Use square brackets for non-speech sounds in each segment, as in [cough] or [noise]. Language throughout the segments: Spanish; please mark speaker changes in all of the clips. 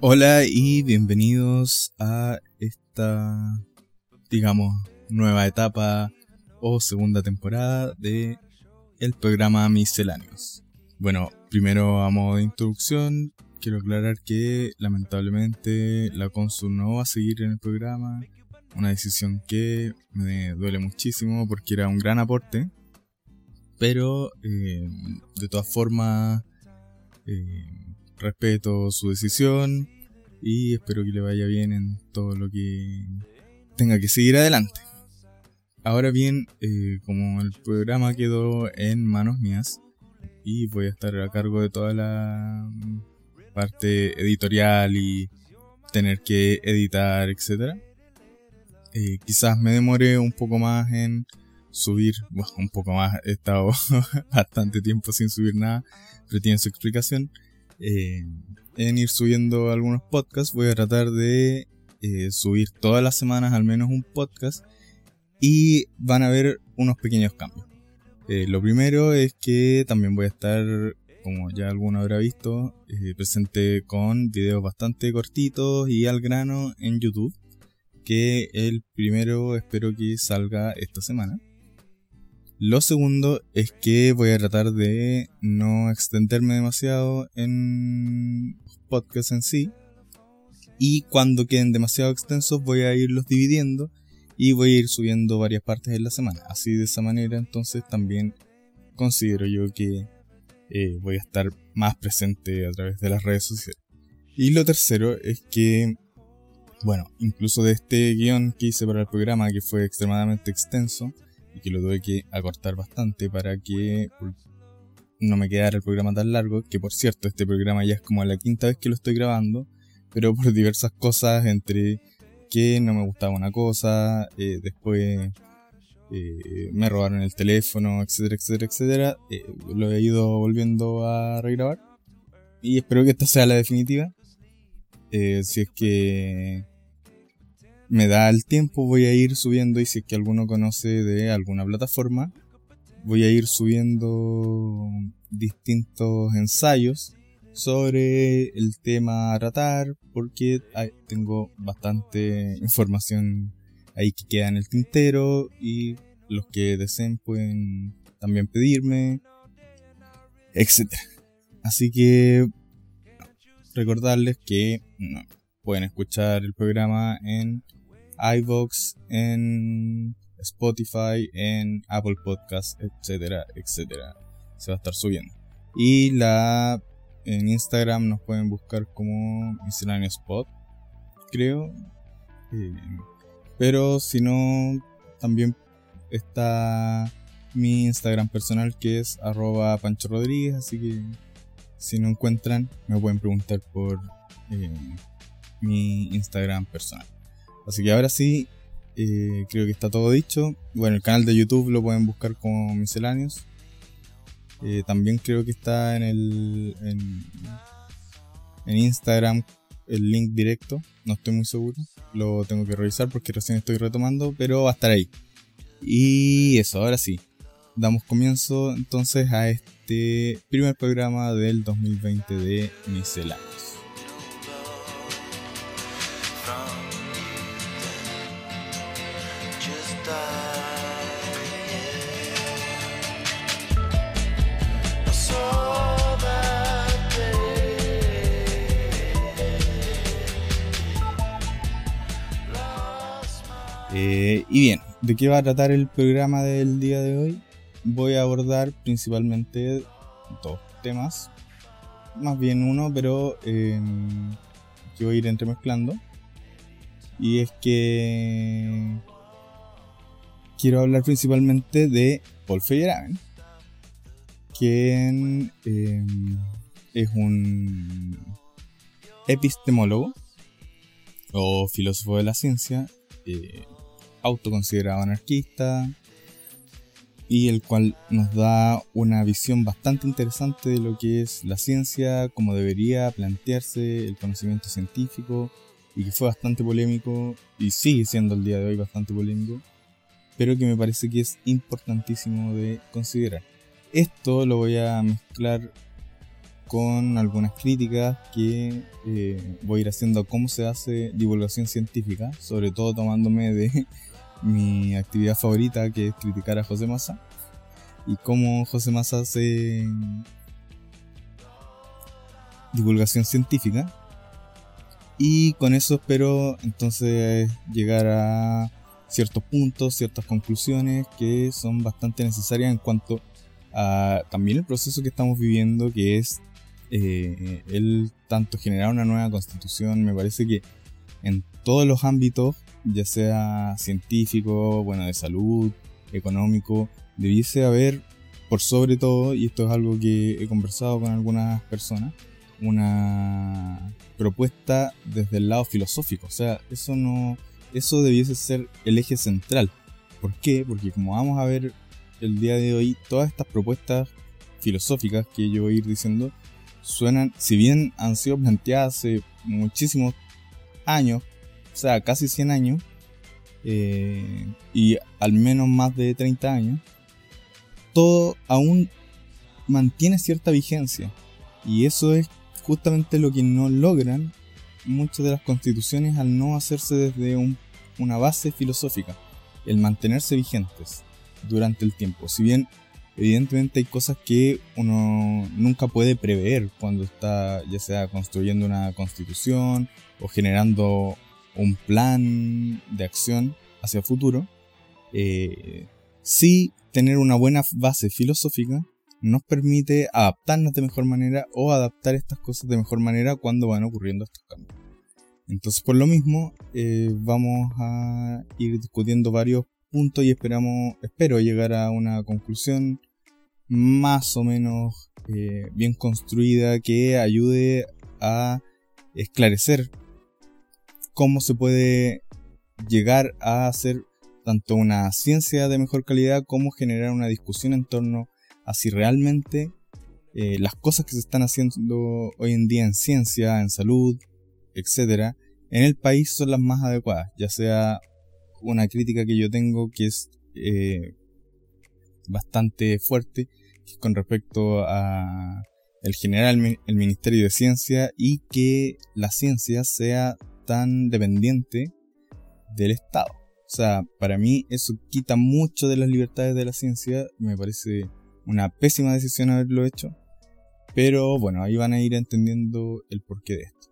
Speaker 1: Hola y bienvenidos a esta, digamos, nueva etapa o segunda temporada de el programa Misceláneos. Bueno, primero a modo de introducción, quiero aclarar que lamentablemente la Consul no va a seguir en el programa. Una decisión que me duele muchísimo porque era un gran aporte. Pero eh, de todas formas, eh, respeto su decisión y espero que le vaya bien en todo lo que tenga que seguir adelante. Ahora bien, eh, como el programa quedó en manos mías y voy a estar a cargo de toda la parte editorial y tener que editar, etc. Eh, quizás me demore un poco más en subir, bueno, un poco más, he estado [laughs] bastante tiempo sin subir nada, pero tiene su explicación. Eh, en ir subiendo algunos podcasts, voy a tratar de eh, subir todas las semanas al menos un podcast y van a haber unos pequeños cambios. lo primero es que también voy a estar como ya alguno habrá visto, eh, presenté con videos bastante cortitos y al grano en YouTube, que el primero espero que salga esta semana. Lo segundo es que voy a tratar de no extenderme demasiado en podcast en sí. Y cuando queden demasiado extensos voy a irlos dividiendo y voy a ir subiendo varias partes en la semana. Así de esa manera entonces también considero yo que eh, voy a estar más presente a través de las redes sociales. Y lo tercero es que, bueno, incluso de este guion que hice para el programa, que fue extremadamente extenso y que lo tuve que acortar bastante para que no me quedara el programa tan largo, que por cierto, este programa ya es como la quinta vez que lo estoy grabando, pero por diversas cosas entre que no me gustaba una cosa, eh, después eh, me robaron el teléfono, etcétera, etcétera, etcétera. Eh, lo he ido volviendo a regrabar. Y espero que esta sea la definitiva. Si es que me da el tiempo, voy a ir subiendo. Y si es que alguno conoce de alguna plataforma, voy a ir subiendo distintos ensayos sobre el tema a tratar. Porque tengo bastante información ahí que queda en el tintero y los que deseen pueden también pedirme, etc. Así que recordarles que pueden escuchar el programa en iVoox, en Spotify, en Apple Podcasts, etcétera, etcétera. Se va a estar subiendo. Y la en Instagram nos pueden buscar como misceláneo spot, creo. Eh, pero si no, también está mi Instagram personal que es arroba Pancho Rodríguez, así que si no encuentran me pueden preguntar por eh, mi Instagram personal. Así que ahora sí, eh, creo que está todo dicho. Bueno, el canal de YouTube lo pueden buscar como misceláneos. Eh, también creo que está en el en, en Instagram el link directo, no estoy muy seguro, lo tengo que revisar porque recién estoy retomando, pero va a estar ahí. Y eso, ahora sí, damos comienzo entonces a este primer programa del 2020 de Misceláneos. Eh, y bien, ¿de qué va a tratar el programa del día de hoy? Voy a abordar principalmente dos temas, más bien uno, pero eh, que voy a ir entremezclando. Y es que quiero hablar principalmente de Paul Feyerabend, quien eh, es un epistemólogo o filósofo de la ciencia autoconsiderado anarquista y el cual nos da una visión bastante interesante de lo que es la ciencia, cómo debería plantearse el conocimiento científico y que fue bastante polémico y sigue siendo el día de hoy bastante polémico, pero que me parece que es importantísimo de considerar. Esto lo voy a mezclar con algunas críticas que eh, voy a ir haciendo a cómo se hace divulgación científica, sobre todo tomándome de mi actividad favorita que es criticar a José Massa y cómo José Massa hace divulgación científica. Y con eso espero entonces llegar a ciertos puntos, ciertas conclusiones que son bastante necesarias en cuanto a también el proceso que estamos viviendo que es eh, el tanto generar una nueva constitución, me parece que en todos los ámbitos, ya sea científico, bueno, de salud, económico, debiese haber, por sobre todo, y esto es algo que he conversado con algunas personas, una propuesta desde el lado filosófico. O sea, eso no. Eso debiese ser el eje central. ¿Por qué? Porque como vamos a ver el día de hoy, todas estas propuestas filosóficas que yo voy a ir diciendo suenan, si bien han sido planteadas hace muchísimos años, o sea, casi 100 años, eh, y al menos más de 30 años, todo aún mantiene cierta vigencia. Y eso es justamente lo que no logran muchas de las constituciones al no hacerse desde una base filosófica, el mantenerse vigentes durante el tiempo. Si bien evidentemente hay cosas que uno nunca puede prever cuando está ya sea construyendo una constitución o generando un plan de acción hacia el futuro. Eh, sí tener una buena base filosófica nos permite adaptarnos de mejor manera o adaptar estas cosas de mejor manera cuando van ocurriendo estos cambios. Entonces por lo mismo eh, vamos a ir discutiendo varios puntos y esperamos, espero llegar a una conclusión más o menos eh, bien construida que ayude a esclarecer cómo se puede llegar a hacer tanto una ciencia de mejor calidad como generar una discusión en torno a si realmente eh, las cosas que se están haciendo hoy en día en ciencia, en salud, etc., en el país son las más adecuadas, ya sea una crítica que yo tengo que es eh, bastante fuerte con respecto a el generar el, Ministerio de Ciencia y que la ciencia sea tan dependiente del Estado. O sea, para mí eso quita mucho de las libertades de la ciencia, me parece una pésima decisión haberlo hecho, pero bueno, ahí van a ir entendiendo el porqué de esto.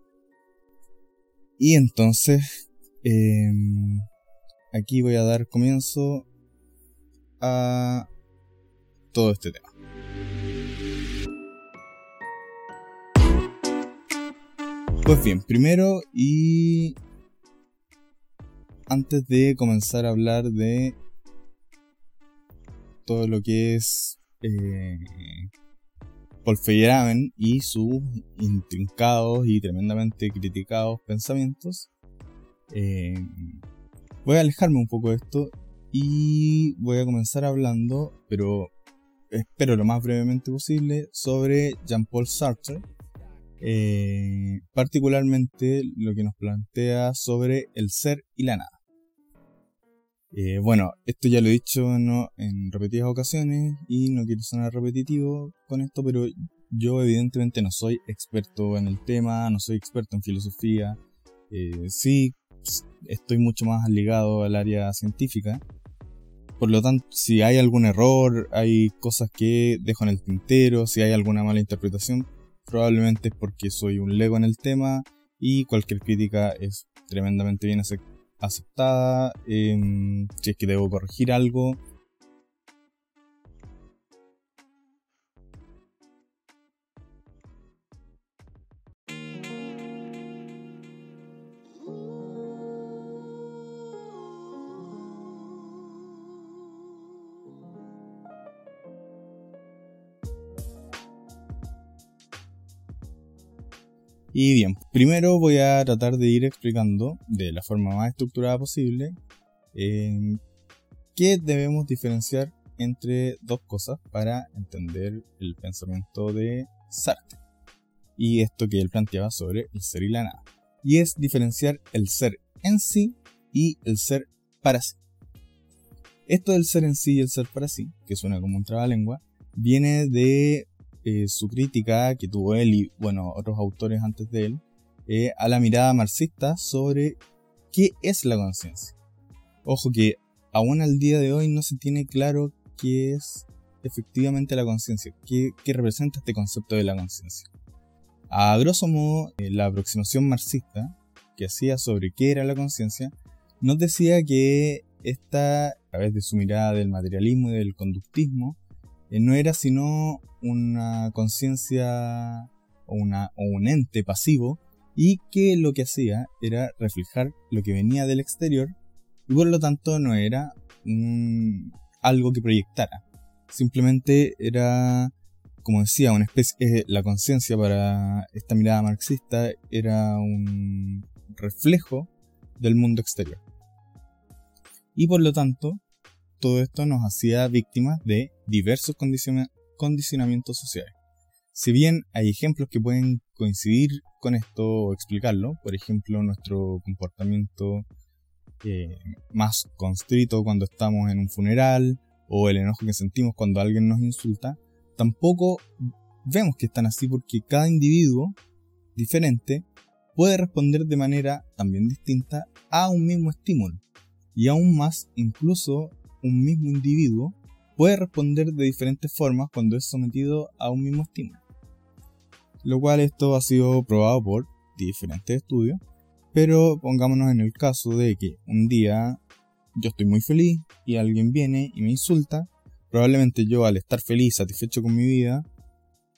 Speaker 1: Y entonces, em, aquí voy a dar comienzo a todo este tema. Pues bien, primero y antes de comenzar a hablar de todo lo que es eh, Paul Feyerabend y sus intrincados y tremendamente criticados pensamientos, eh, voy a alejarme un poco de esto y voy a comenzar hablando, pero espero lo más brevemente posible, sobre Jean-Paul Sartre eh, particularmente lo que nos plantea sobre el ser y la nada. Eh, bueno, esto ya lo he dicho en repetidas ocasiones y no quiero sonar repetitivo con esto, pero yo evidentemente no soy experto en el tema, no soy experto en filosofía. Eh, sí, estoy mucho más ligado al área científica. Por lo tanto, si hay algún error, hay cosas que dejo en el tintero, si hay alguna mala interpretación, probablemente es porque soy un lego en el tema y cualquier crítica es tremendamente bien aceptada. Em, si es que debo corregir algo, Y bien, primero voy a tratar de ir explicando de la forma más estructurada posible eh, qué debemos diferenciar entre dos cosas para entender el pensamiento de Sartre. Y esto que él planteaba sobre el ser y la nada. Y es diferenciar el ser en sí y el ser para sí. Esto del ser en sí y el ser para sí, que suena como un trabalengua, viene de eh, su crítica que tuvo él y, bueno, otros autores antes de él, eh, a la mirada marxista sobre qué es la conciencia. Ojo que aún al día de hoy no se tiene claro qué es efectivamente la conciencia, qué, representa este concepto de la conciencia. A grosso modo, eh, la aproximación marxista que hacía sobre qué era la conciencia nos decía que esta, a través de su mirada del materialismo y del conductismo, no era sino una conciencia o, o un ente pasivo y que lo que hacía era reflejar lo que venía del exterior y por lo tanto no era algo que proyectara. Simplemente era, como decía, una especie, eh, la conciencia para esta mirada marxista era un reflejo del mundo exterior. Y por lo tanto, todo esto nos hacía víctimas de diversos condicionamientos sociales. Si bien hay ejemplos que pueden coincidir con esto o explicarlo, por ejemplo, nuestro comportamiento eh, más constrito cuando estamos en un funeral o el enojo que sentimos cuando alguien nos insulta, tampoco vemos que están así porque cada individuo diferente puede responder de manera también distinta a un mismo estímulo. Y aún más, incluso un mismo individuo puede responder de diferentes formas cuando es sometido a un mismo estímulo. Lo cual esto ha sido probado por diferentes estudios, pero pongámonos en el caso de que un día yo estoy muy feliz y alguien viene y me insulta, probablemente yo al estar feliz, satisfecho con mi vida,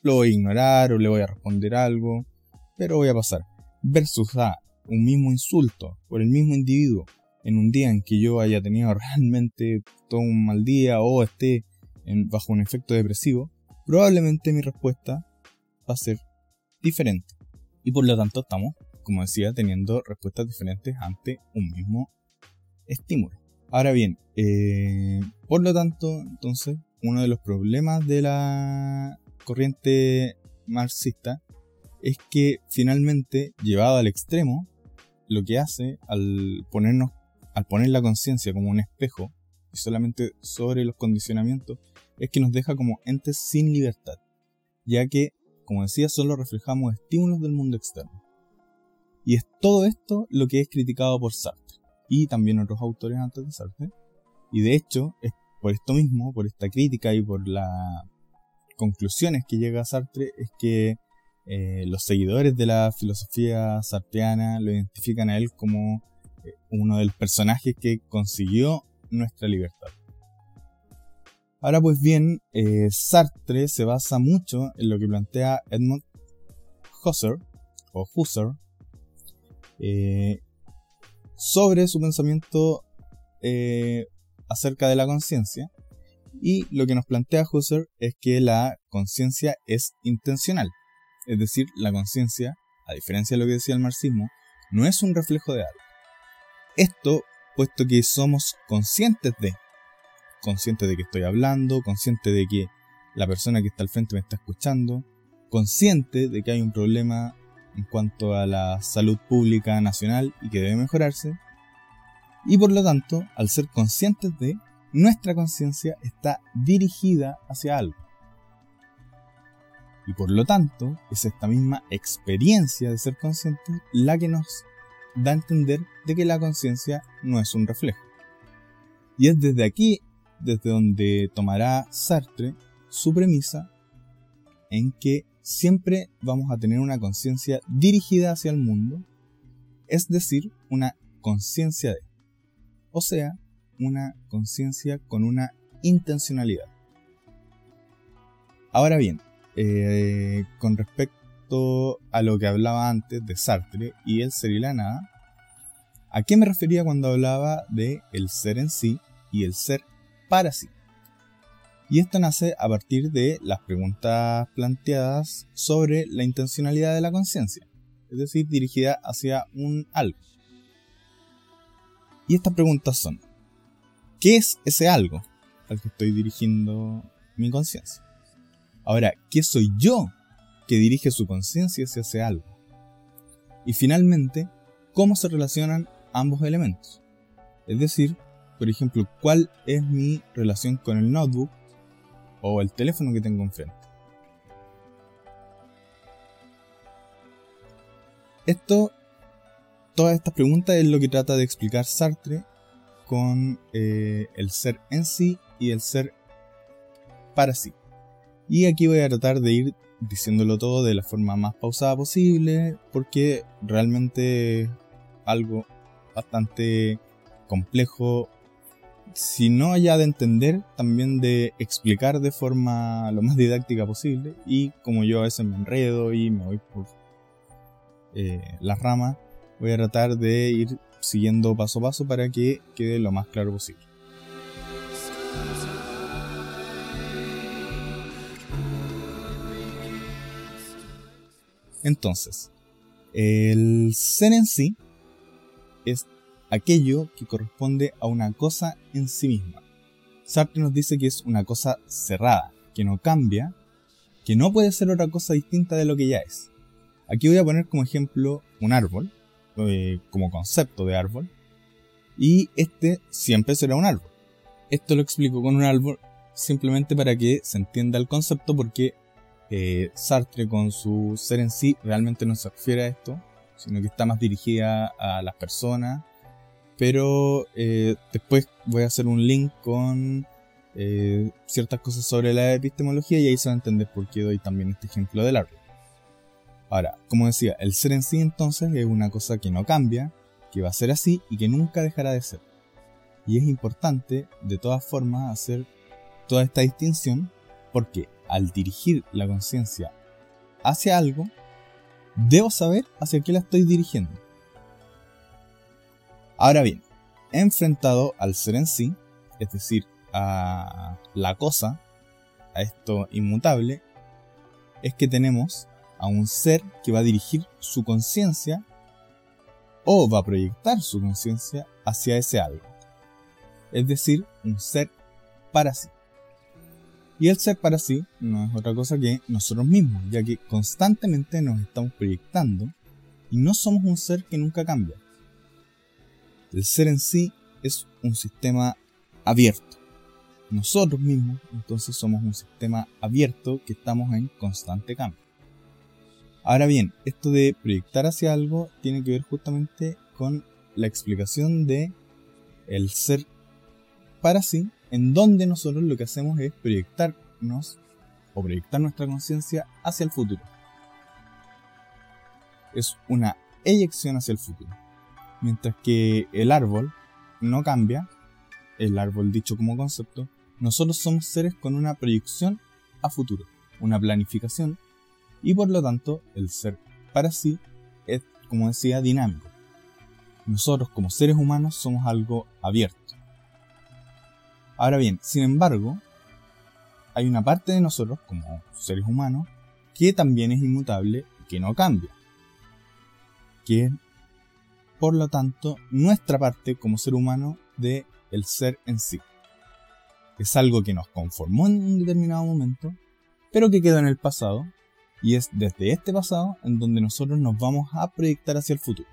Speaker 1: lo voy a ignorar o le voy a responder algo, pero voy a pasar. Versus a un mismo insulto por el mismo individuo en un día en que yo haya tenido realmente todo un mal día o esté bajo un efecto depresivo, probablemente mi respuesta va a ser diferente. Y por lo tanto estamos, como decía, teniendo respuestas diferentes ante un mismo estímulo. Ahora bien, eh, por lo tanto, entonces, uno de los problemas de la corriente marxista es que finalmente, llevado al extremo, lo que hace al ponernos al poner la conciencia como un espejo y solamente sobre los condicionamientos, es que nos deja como entes sin libertad, ya que, como decía, solo reflejamos estímulos del mundo externo. Y es todo esto lo que es criticado por Sartre y también otros autores antes de Sartre. Y de hecho, es por esto mismo, por esta crítica y por las conclusiones que llega Sartre, es que eh, los seguidores de la filosofía sartreana lo identifican a él como uno de los personajes que consiguió nuestra libertad. Ahora pues bien, eh, Sartre se basa mucho en lo que plantea Edmund Husserl, o eh, sobre su pensamiento eh, acerca de la conciencia. Y lo que nos plantea Husserl es que la conciencia es intencional. Es decir, la conciencia, a diferencia de lo que decía el marxismo, no es un reflejo de algo. Esto puesto que somos conscientes de, conscientes de que estoy hablando, conscientes de que la persona que está al frente me está escuchando, consciente de que hay un problema en cuanto a la salud pública nacional y que debe mejorarse, y por lo tanto, al ser conscientes de, nuestra conciencia está dirigida hacia algo. Y por lo tanto, es esta misma experiencia de ser conscientes la que nos da a entender de que la conciencia no es un reflejo. Y es desde aquí, desde donde tomará Sartre su premisa en que siempre vamos a tener una conciencia dirigida hacia el mundo, es decir, una conciencia de, o sea, una conciencia con una intencionalidad. Ahora bien, eh, con respecto a lo que hablaba antes de Sartre y el ser y la nada, ¿a qué me refería cuando hablaba de el ser en sí y el ser para sí? Y esto nace a partir de las preguntas planteadas sobre la intencionalidad de la conciencia, es decir, dirigida hacia un algo. Y estas preguntas son, ¿qué es ese algo al que estoy dirigiendo mi conciencia? Ahora, ¿qué soy yo que dirige su conciencia hacia ese algo. Y finalmente, cómo se relacionan ambos elementos. Es decir, por ejemplo, cuál es mi relación con el notebook o el teléfono que tengo enfrente. Esto, todas estas preguntas es lo que trata de explicar Sartre con eh, el ser en sí y el ser para sí. Y aquí voy a tratar de ir diciéndolo todo de la forma más pausada posible, porque realmente algo bastante complejo, si no ya de entender, también de explicar de forma lo más didáctica posible, y como yo a veces me enredo y me voy por eh, las ramas, voy a tratar de ir siguiendo paso a paso para que quede lo más claro posible. Entonces, el ser en sí es aquello que corresponde a una cosa en sí misma. Sartre nos dice que es una cosa cerrada, que no cambia, que no puede ser otra cosa distinta de lo que ya es. Aquí voy a poner como ejemplo un árbol, eh, como concepto de árbol, y este siempre será un árbol. Esto lo explico con un árbol simplemente para que se entienda el concepto porque eh, Sartre con su ser en sí realmente no se refiere a esto, sino que está más dirigida a las personas. Pero eh, después voy a hacer un link con eh, ciertas cosas sobre la epistemología y ahí se va a entender por qué doy también este ejemplo del árbol. Ahora, como decía, el ser en sí entonces es una cosa que no cambia, que va a ser así y que nunca dejará de ser. Y es importante, de todas formas, hacer toda esta distinción porque al dirigir la conciencia hacia algo, debo saber hacia qué la estoy dirigiendo. Ahora bien, enfrentado al ser en sí, es decir, a la cosa, a esto inmutable, es que tenemos a un ser que va a dirigir su conciencia o va a proyectar su conciencia hacia ese algo. Es decir, un ser para sí. Y el ser para sí no es otra cosa que nosotros mismos, ya que constantemente nos estamos proyectando y no somos un ser que nunca cambia. El ser en sí es un sistema abierto. Nosotros mismos entonces somos un sistema abierto que estamos en constante cambio. Ahora bien, esto de proyectar hacia algo tiene que ver justamente con la explicación de el ser para sí en donde nosotros lo que hacemos es proyectarnos o proyectar nuestra conciencia hacia el futuro. Es una eyección hacia el futuro. Mientras que el árbol no cambia, el árbol dicho como concepto, nosotros somos seres con una proyección a futuro, una planificación, y por lo tanto el ser para sí es, como decía, dinámico. Nosotros como seres humanos somos algo abierto Ahora bien, sin embargo, hay una parte de nosotros, como seres humanos, que también es inmutable y que no cambia. Que es, por lo tanto, nuestra parte como ser humano de el ser en sí. Es algo que nos conformó en un determinado momento, pero que quedó en el pasado, y es desde este pasado en donde nosotros nos vamos a proyectar hacia el futuro.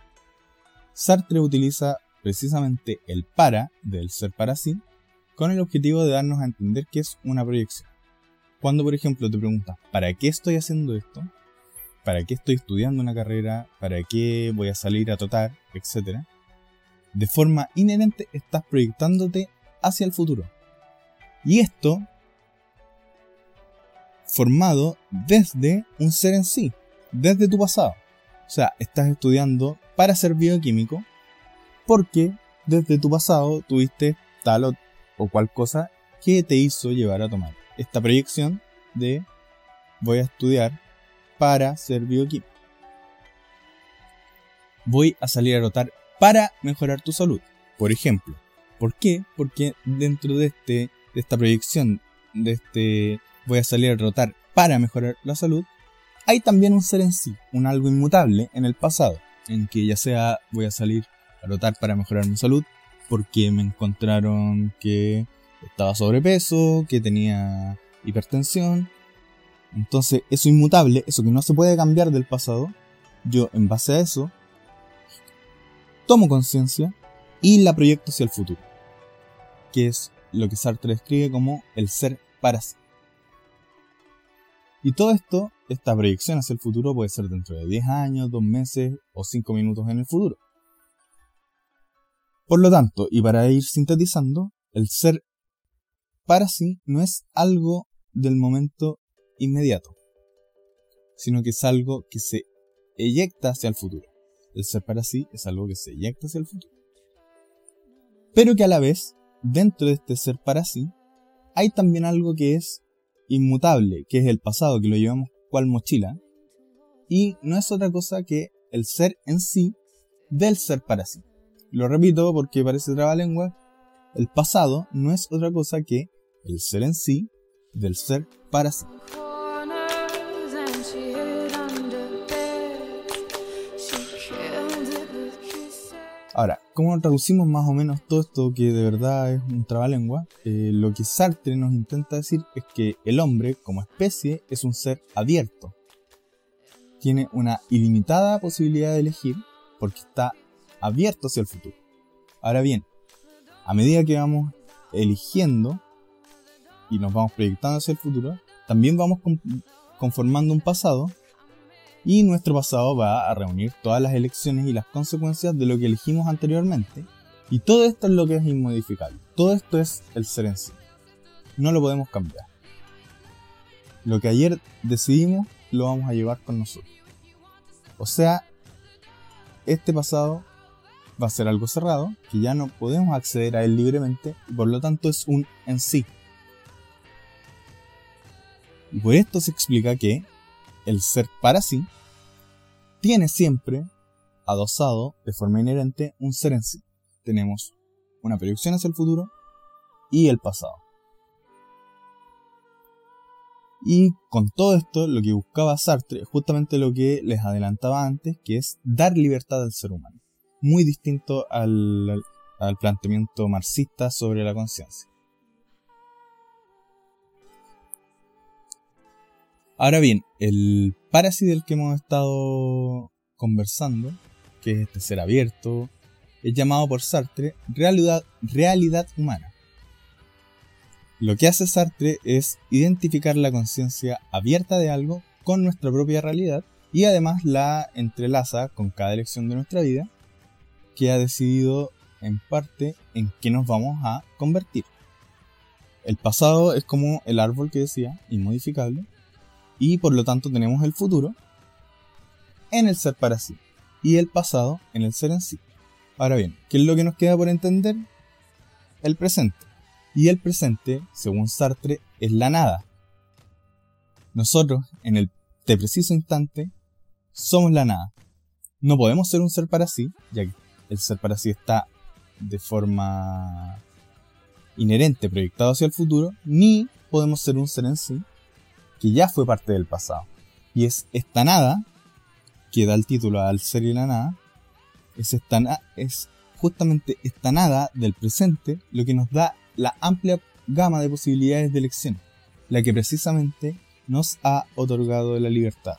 Speaker 1: Sartre utiliza precisamente el para del ser para sí con el objetivo de darnos a entender que es una proyección. Cuando, por ejemplo, te preguntas, ¿para qué estoy haciendo esto? ¿Para qué estoy estudiando una carrera? ¿Para qué voy a salir a totar? Etcétera. De forma inherente estás proyectándote hacia el futuro. Y esto formado desde un ser en sí, desde tu pasado. O sea, estás estudiando para ser bioquímico porque desde tu pasado tuviste tal o o cual cosa que te hizo llevar a tomar esta proyección de voy a estudiar para ser bioquímico. Voy a salir a rotar para mejorar tu salud, por ejemplo. ¿Por qué? Porque dentro de, este, de esta proyección, de este voy a salir a rotar para mejorar la salud, hay también un ser en sí, un algo inmutable en el pasado, en que ya sea voy a salir a rotar para mejorar mi salud, porque me encontraron que estaba sobrepeso, que tenía hipertensión. Entonces, eso inmutable, eso que no se puede cambiar del pasado, yo en base a eso tomo conciencia y la proyecto hacia el futuro, que es lo que Sartre describe como el ser para sí. Y todo esto, esta proyección hacia el futuro puede ser dentro de 10 años, 2 meses o 5 minutos en el futuro. Por lo tanto, y para ir sintetizando, el ser para sí no es algo del momento inmediato, sino que es algo que se eyecta hacia el futuro. El ser para sí es algo que se eyecta hacia el futuro. Pero que a la vez, dentro de este ser para sí, hay también algo que es inmutable, que es el pasado, que lo llevamos cual mochila, y no es otra cosa que el ser en sí del ser para sí. Lo repito porque parece lengua. El pasado no es otra cosa que el ser en sí del ser para sí. Ahora, ¿cómo traducimos más o menos todo esto que de verdad es un trabalengua? Eh, lo que Sartre nos intenta decir es que el hombre, como especie, es un ser abierto. Tiene una ilimitada posibilidad de elegir porque está abierto hacia el futuro. Ahora bien, a medida que vamos eligiendo y nos vamos proyectando hacia el futuro, también vamos conformando un pasado y nuestro pasado va a reunir todas las elecciones y las consecuencias de lo que elegimos anteriormente. Y todo esto es lo que es inmodificable. Todo esto es el ser en sí. No lo podemos cambiar. Lo que ayer decidimos lo vamos a llevar con nosotros. O sea, este pasado va a ser algo cerrado, que ya no podemos acceder a él libremente y por lo tanto es un en sí. Y por esto se explica que el ser para sí tiene siempre adosado de forma inherente un ser en sí. Tenemos una proyección hacia el futuro y el pasado. Y con todo esto, lo que buscaba Sartre es justamente lo que les adelantaba antes, que es dar libertad al ser humano. Muy distinto al, planteamiento marxista sobre la conciencia. Ahora bien, el parásito del que hemos estado conversando, que es este ser abierto, es llamado por Sartre realidad, realidad humana. Lo que hace Sartre es identificar la conciencia abierta de algo con nuestra propia realidad y además la entrelaza con cada elección de nuestra vida que ha decidido en parte en qué nos vamos a convertir. El pasado es como el árbol que decía, inmodificable, y por lo tanto tenemos el futuro en el ser para sí y el pasado en el ser en sí. Ahora bien, ¿qué es lo que nos queda por entender? El presente. Y el presente, según Sartre, es la nada. Nosotros, en el preciso instante, somos la nada. No podemos ser un ser para sí, ya que el ser para sí está de forma inherente proyectado hacia el futuro, ni podemos ser un ser en sí, que ya fue parte del pasado. Y es esta nada, que da el título al ser y la nada, es, esta es justamente esta nada del presente lo que nos da la amplia gama de posibilidades de elección, la que precisamente nos ha otorgado la libertad.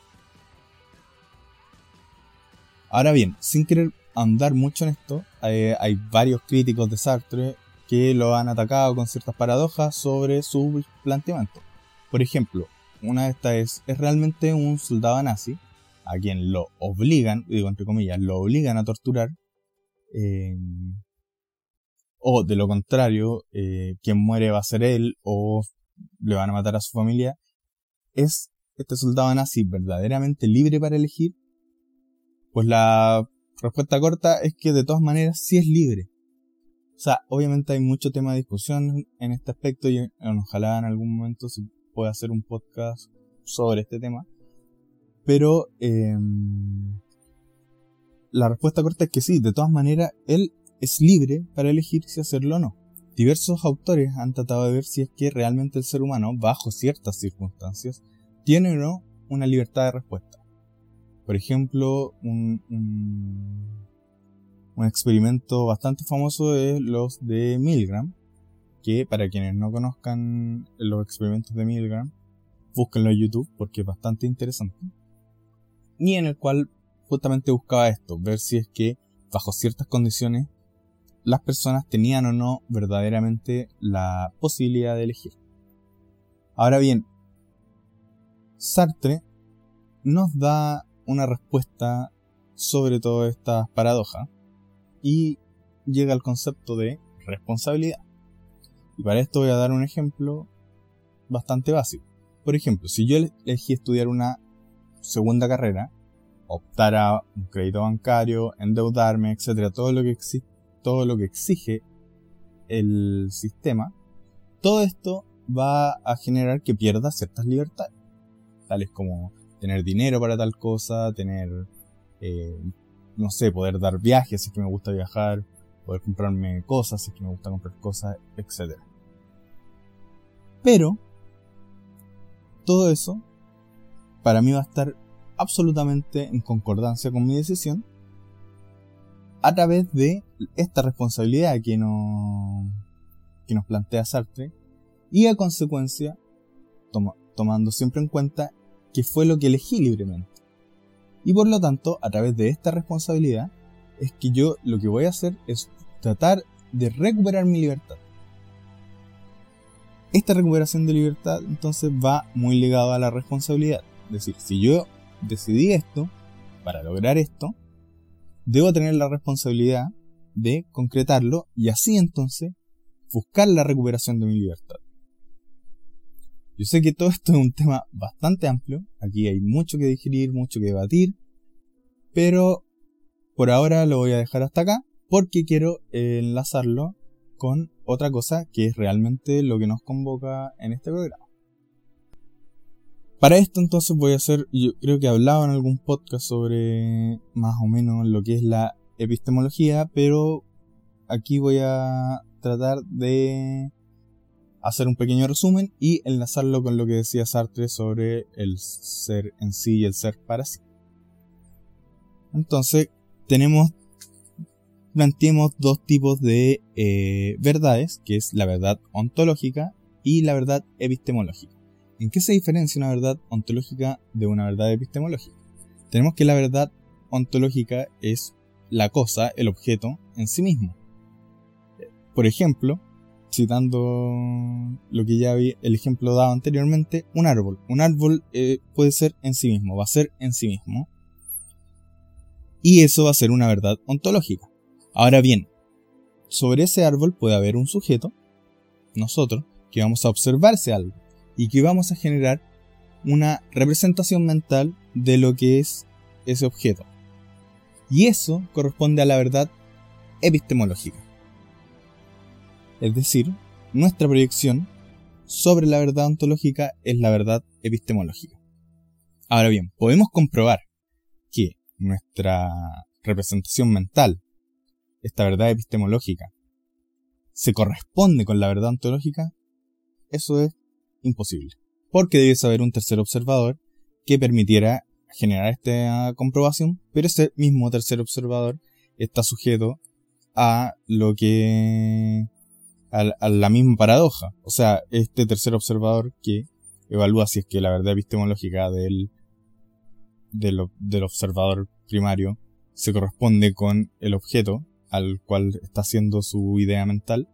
Speaker 1: Ahora bien, sin querer andar mucho en esto, eh, hay varios críticos de Sartre que lo han atacado con ciertas paradojas sobre su planteamiento. Por ejemplo, una de estas es, es realmente un soldado nazi a quien lo obligan, digo entre comillas, lo obligan a torturar. Eh, o de lo contrario, eh, quien muere va a ser él o le van a matar a su familia, ¿es este soldado nazi verdaderamente libre para elegir? Pues la respuesta corta es que de todas maneras sí es libre. O sea, obviamente hay mucho tema de discusión en este aspecto y ojalá en algún momento se pueda hacer un podcast sobre este tema. Pero em, la respuesta corta es que sí, de todas maneras, él es libre para elegir si hacerlo o no. Diversos autores han tratado de ver si es que realmente el ser humano, bajo ciertas circunstancias, tiene o no una libertad de respuesta. Por ejemplo, un, un, experimento bastante famoso es los de Milgram, que para quienes no conozcan los experimentos de Milgram, búsquenlo en YouTube porque es bastante interesante. Y en el cual justamente buscaba esto, ver si es que bajo ciertas condiciones las personas tenían o no verdaderamente la posibilidad de elegir. Ahora bien, Sartre nos da una respuesta sobre todas estas paradojas y llega al concepto de responsabilidad. Y para esto voy a dar un ejemplo bastante básico. Por ejemplo, si yo elegí estudiar una segunda carrera, optar a un crédito bancario, endeudarme, etcétera, todo lo que todo lo que exige el sistema, todo esto va a generar que pierda ciertas libertades, tales como tener dinero para tal cosa, tener, eh, no sé, poder dar viajes si es que me gusta viajar, poder comprarme cosas si es que me gusta comprar cosas, etc. Pero, todo eso, para mí va a estar absolutamente en concordancia con mi decisión a través de esta responsabilidad que, no, que nos plantea Sartre y a consecuencia tomando siempre en cuenta que fue lo que elegí libremente. Y por lo tanto, a través de esta responsabilidad, es que yo lo que voy a hacer es tratar de recuperar mi libertad. Esta recuperación de libertad entonces va muy ligada a la responsabilidad. Es decir, si yo decidí esto, para lograr esto, debo tener la responsabilidad de concretarlo y así entonces buscar la recuperación de mi libertad. Yo sé que todo esto es un tema bastante amplio, aquí hay mucho que digerir, mucho que debatir, pero por ahora lo voy a dejar hasta acá porque quiero enlazarlo con otra cosa que es realmente lo que nos convoca en este programa. Para esto entonces voy a hacer, yo creo que he hablado en algún podcast sobre más o menos lo que es la epistemología, pero aquí voy a tratar de hacer un pequeño resumen y enlazarlo con lo que decía Sartre sobre el ser en sí y el ser para sí. Entonces, tenemos, planteemos dos tipos de eh, verdades, que es la verdad ontológica y la verdad epistemológica. ¿En qué se diferencia una verdad ontológica de una verdad epistemológica? Tenemos que la verdad ontológica es la cosa, el objeto en sí mismo. Por ejemplo, citando lo que ya vi, el ejemplo dado anteriormente, un árbol. Un árbol eh, puede ser en sí mismo, va a ser en sí mismo. Y eso va a ser una verdad ontológica. Ahora bien, sobre ese árbol puede haber un sujeto, nosotros, que vamos a observar ese árbol y que vamos a generar una representación mental de lo que es ese objeto. Y eso corresponde a la verdad epistemológica. Es decir, nuestra proyección sobre la verdad ontológica es la verdad epistemológica. Ahora bien, podemos comprobar que nuestra representación mental, esta verdad epistemológica, se corresponde con la verdad ontológica, eso es imposible. Porque debe haber un tercer observador que permitiera generar esta comprobación, pero ese mismo tercer observador está sujeto a lo que a, la misma paradoja. O sea, este tercer observador que evalúa si es que la verdad epistemológica del, del, observador primario se corresponde con el objeto al cual está haciendo su idea mental,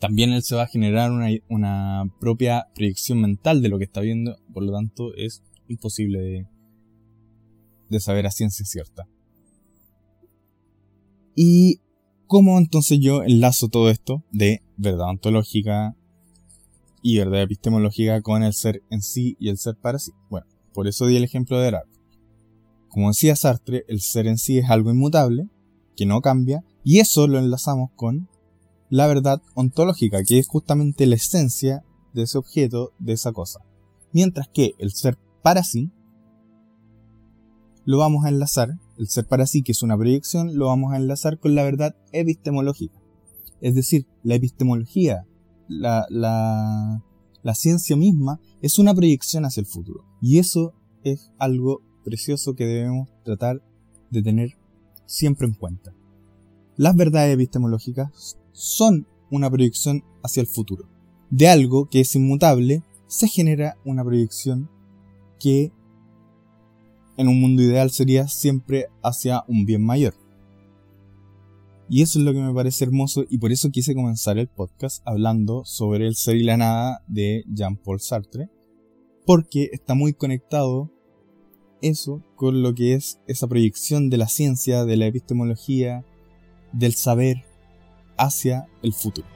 Speaker 1: también él se va a generar una, una, propia proyección mental de lo que está viendo, por lo tanto es imposible de, de saber a ciencia cierta. Y ¿Cómo entonces yo enlazo todo esto de verdad ontológica y verdad epistemológica con el ser en sí y el ser para sí? Bueno, por eso di el ejemplo de árbol. Como decía Sartre, el ser en sí es algo inmutable, que no cambia, y eso lo enlazamos con la verdad ontológica, que es justamente la esencia de ese objeto, de esa cosa. Mientras que el ser para sí lo vamos a enlazar el ser para sí, que es una proyección, lo vamos a enlazar con la verdad epistemológica. Es decir, la epistemología, la, ciencia misma, es una proyección hacia el futuro. Y eso es algo precioso que debemos tratar de tener siempre en cuenta. Las verdades epistemológicas son una proyección hacia el futuro. De algo que es inmutable, se genera una proyección que en un mundo ideal sería siempre hacia un bien mayor. Y eso es lo que me parece hermoso y por eso quise comenzar el podcast hablando sobre el ser y la nada de Jean-Paul Sartre, porque está muy conectado eso con lo que es esa proyección de la ciencia, de la epistemología, del saber hacia el futuro.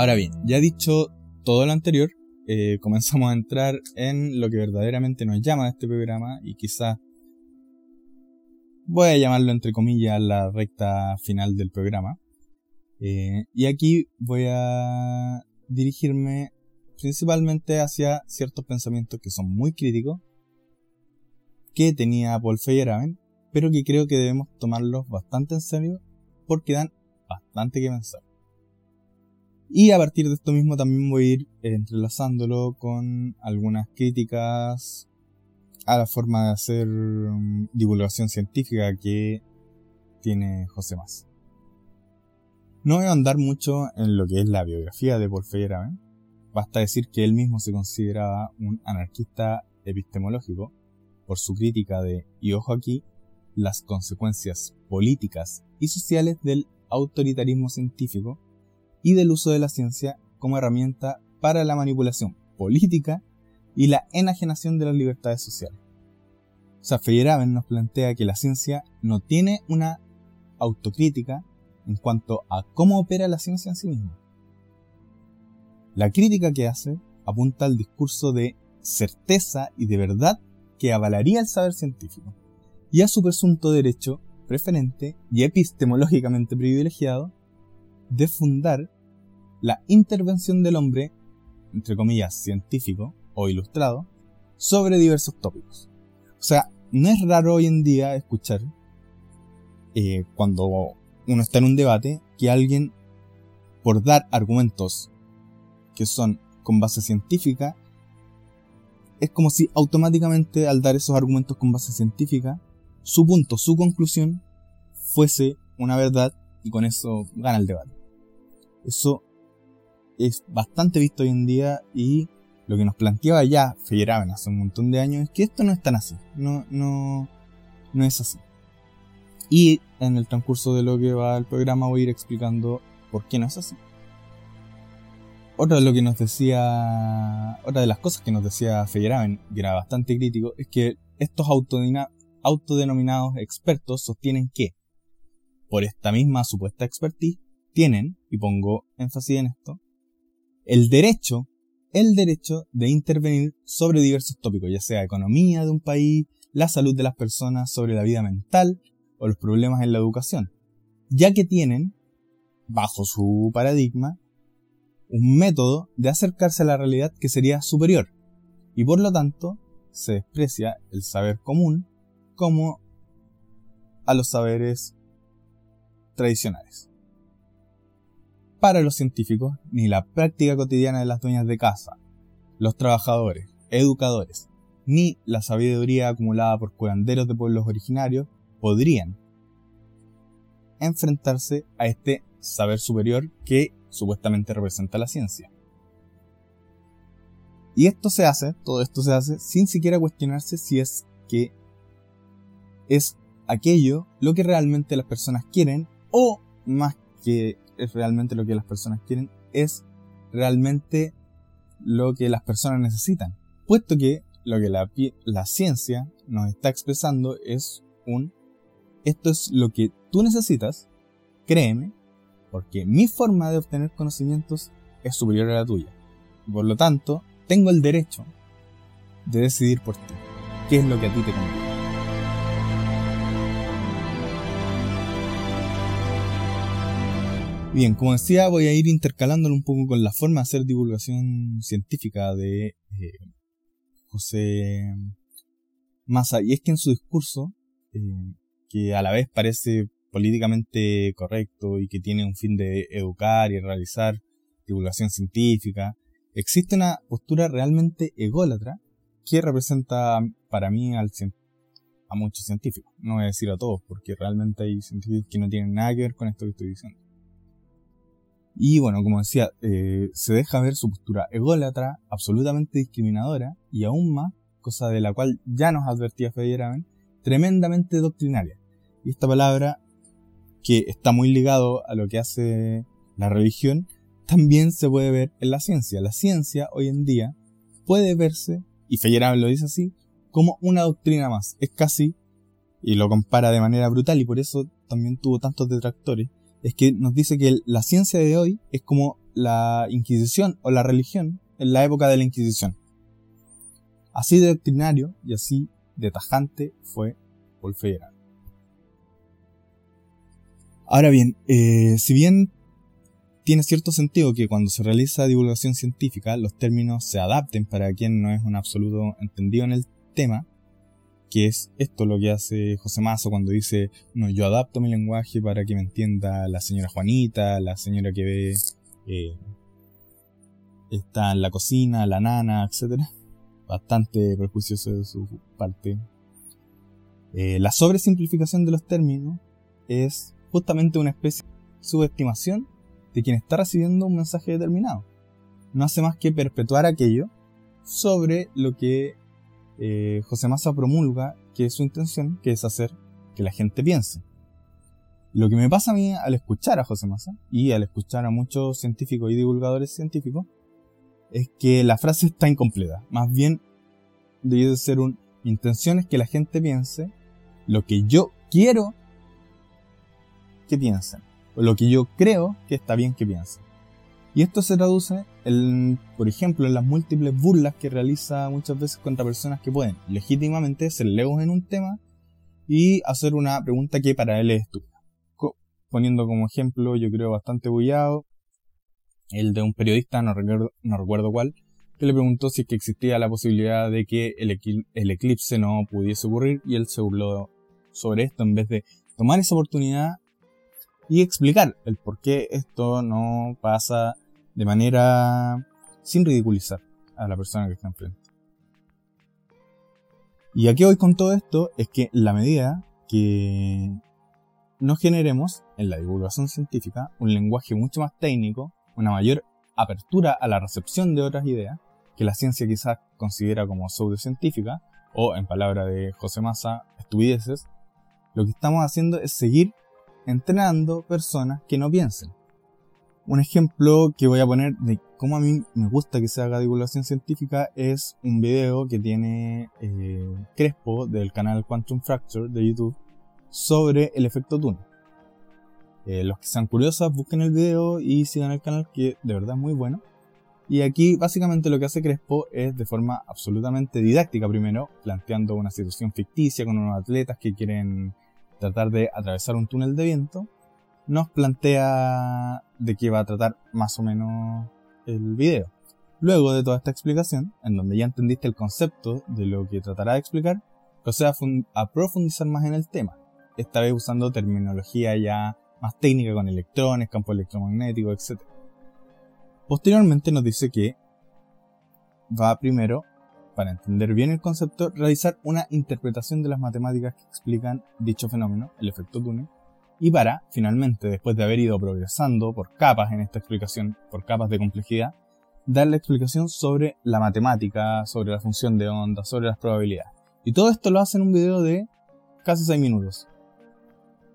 Speaker 1: Ahora bien, ya dicho todo lo anterior, eh, comenzamos a entrar en lo que verdaderamente nos llama este programa y quizás voy a llamarlo entre comillas la recta final del programa. Eh, y aquí voy a dirigirme principalmente hacia ciertos pensamientos que son muy críticos que tenía Paul Feyerabend, pero que creo que debemos tomarlos bastante en serio porque dan bastante que pensar. Y a partir de esto mismo también voy a ir entrelazándolo con algunas críticas a la forma de hacer um, divulgación científica que tiene José Más. No voy a andar mucho en lo que es la biografía de Paul Feyerabend. Basta decir que él mismo se consideraba un anarquista epistemológico por su crítica de, y ojo aquí, las consecuencias políticas y sociales del autoritarismo científico y del uso de la ciencia como herramienta para la manipulación política y la enajenación de las libertades sociales. O nos plantea que la ciencia no tiene una autocrítica en cuanto a cómo opera la ciencia en sí misma. La crítica que hace apunta al discurso de certeza y de verdad que avalaría el saber científico, y a su presunto derecho preferente y epistemológicamente privilegiado de fundar la intervención del hombre, entre comillas, científico o ilustrado, sobre diversos tópicos. O sea, no es raro hoy en día escuchar, eh, cuando uno está en un debate, que alguien, por dar argumentos que son con base científica, es como si automáticamente al dar esos argumentos con base científica, su punto, su conclusión, fuese una verdad y con eso gana el debate. Eso es bastante visto hoy en día y lo que nos planteaba ya Feyerabend hace un montón de años es que esto no es tan así, no, no, no es así. Y en el transcurso de lo que va el programa voy a ir explicando por qué no es así. Otra de lo que nos decía, otra de las cosas que nos decía Feyerabend, que era bastante crítico, es que estos autodenominados expertos sostienen que, por esta misma supuesta expertise, tienen, y pongo énfasis en esto, el derecho, el derecho de intervenir sobre diversos tópicos, ya sea economía de un país, la salud de las personas, sobre la vida mental o los problemas en la educación, ya que tienen, bajo su paradigma, un método de acercarse a la realidad que sería superior, y por lo tanto se desprecia el saber común como a los saberes tradicionales para los científicos ni la práctica cotidiana de las dueñas de casa, los trabajadores, educadores, ni la sabiduría acumulada por curanderos de pueblos originarios podrían enfrentarse a este saber superior que supuestamente representa la ciencia. Y esto se hace, todo esto se hace sin siquiera cuestionarse si es que es aquello lo que realmente las personas quieren o más que es realmente lo que las personas quieren, es realmente lo que las personas necesitan. Puesto que lo que la, ciencia nos está expresando es un, esto es lo que tú necesitas, créeme, porque mi forma de obtener conocimientos es superior a la tuya. por lo tanto, tengo el derecho de decidir por ti qué es lo que a ti te conviene. Bien, como decía, voy a ir intercalándolo un poco con la forma de hacer divulgación científica de eh, José Massa. Y es que en su discurso, eh, que a la vez parece políticamente correcto y que tiene un fin de educar y realizar divulgación científica, existe una postura realmente ególatra que representa para mí al, a muchos científicos. No voy a decir a todos, porque realmente hay científicos que no tienen nada que ver con esto que estoy diciendo. Y bueno, como decía, eh, se deja ver su postura ególatra, absolutamente discriminadora y aún más cosa de la cual ya nos advertía Feyerabend, tremendamente doctrinaria. Y esta palabra, que está muy ligado a lo que hace la religión, también se puede ver en la ciencia. La ciencia hoy en día puede verse, y Feyerabend lo dice así, como una doctrina más. Es casi, y lo compara de manera brutal, y por eso también tuvo tantos detractores, es que nos dice que la ciencia de hoy es como la Inquisición o la religión en la época de la Inquisición. Así de doctrinario y así de tajante fue Paul Ahora bien, eh, si bien tiene cierto sentido que cuando se realiza divulgación científica los términos se adapten para quien no es un absoluto entendido en el tema, que es esto lo que hace José Mazo cuando dice, no, yo adapto mi lenguaje para que me entienda la señora Juanita, la señora que ve, eh, está en la cocina, la nana, etc. Bastante prejuicioso de su parte. Eh, la sobresimplificación de los términos es justamente una especie de subestimación de quien está recibiendo un mensaje determinado. No hace más que perpetuar aquello sobre lo que eh, José Massa promulga que su intención, que es hacer que la gente piense. Lo que me pasa a mí al escuchar a José Massa y al escuchar a muchos científicos y divulgadores científicos es que la frase está incompleta. Más bien debe ser un intención es que la gente piense lo que yo quiero que piensen o lo que yo creo que está bien que piensen. Y esto se traduce, por ejemplo, en las múltiples burlas que realiza muchas veces contra personas que pueden legítimamente ser legos en un tema y hacer una pregunta que para él es estúpida. Poniendo como ejemplo, yo creo bastante bullado, el de un periodista, no recuerdo, no recuerdo cuál, que le preguntó si es que existía la posibilidad de que el, el eclipse no pudiese ocurrir y él se burló sobre esto en vez de tomar esa oportunidad y explicar el por qué esto no pasa de manera sin ridiculizar a la persona que está enfrente. Y aquí voy con todo esto es que la medida que nos generemos en la divulgación científica un lenguaje mucho más técnico, una mayor apertura a la recepción de otras ideas, que la ciencia quizás considera como pseudocientífica, o en palabra de José Massa, estupideces, lo que estamos haciendo es seguir entrenando personas que no piensen. Un ejemplo que voy a poner de cómo a mí me gusta que se haga divulgación científica es un video que tiene eh, Crespo del canal Quantum Fracture de YouTube sobre el efecto túnel. Eh, los que sean curiosos busquen el video y sigan el canal que de verdad es muy bueno. Y aquí básicamente lo que hace Crespo es de forma absolutamente didáctica primero, planteando una situación ficticia con unos atletas que quieren tratar de atravesar un túnel de viento, nos plantea de qué va a tratar más o menos el video. Luego de toda esta explicación, en donde ya entendiste el concepto de lo que tratará de explicar, procede a, a profundizar más en el tema, esta vez usando terminología ya más técnica con electrones, campo electromagnético, etc. Posteriormente nos dice que va primero para entender bien el concepto, realizar una interpretación de las matemáticas que explican dicho fenómeno, el efecto túnel, y para, finalmente, después de haber ido progresando por capas en esta explicación, por capas de complejidad, dar la explicación sobre la matemática, sobre la función de onda, sobre las probabilidades. Y todo esto lo hace en un video de casi 6 minutos.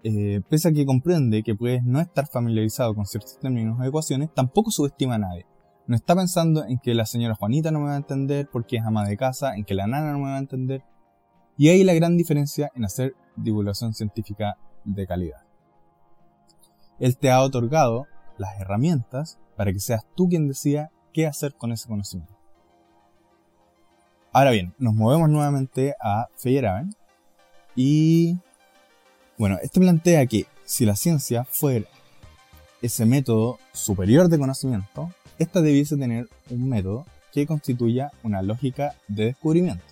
Speaker 1: Eh, pese a que comprende que puedes no estar familiarizado con ciertos términos o ecuaciones, tampoco subestima a nadie. No está pensando en que la señora Juanita no me va a entender porque es ama de casa, en que la nana no me va a entender. Y ahí la gran diferencia en hacer divulgación científica de calidad. Él te ha otorgado las herramientas para que seas tú quien decida qué hacer con ese conocimiento. Ahora bien, nos movemos nuevamente a Feyerabend y bueno, este plantea que si la ciencia fuera ese método superior de conocimiento, esta debiese tener un método que constituya una lógica de descubrimiento.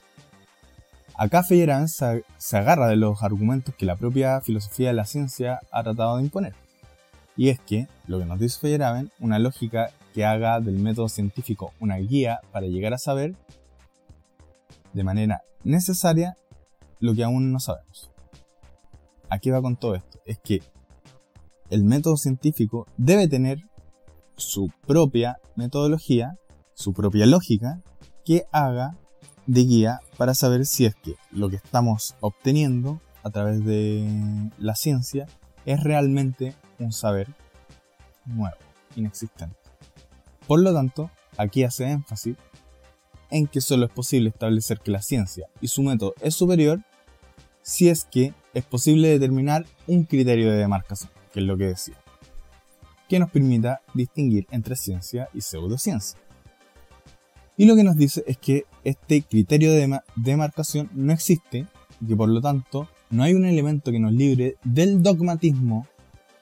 Speaker 1: Acá Feyerabend se agarra de los argumentos que la propia filosofía de la ciencia ha tratado de imponer. Y es que, lo que nos dice Feyerabend, una lógica que haga del método científico una guía para llegar a saber de manera necesaria lo que aún no sabemos. Aquí va con todo esto? Es que el método científico debe tener su propia metodología, su propia lógica, que haga de guía para saber si es que lo que estamos obteniendo a través de la ciencia es realmente un saber nuevo, inexistente. Por lo tanto, aquí hace énfasis en que solo es posible establecer que la ciencia y su método es superior si es que es posible determinar un criterio de demarcación, que es lo que decía, que nos permita distinguir entre ciencia y pseudociencia. Y lo que nos dice es que este criterio de demarcación no existe y que por lo tanto no hay un elemento que nos libre del dogmatismo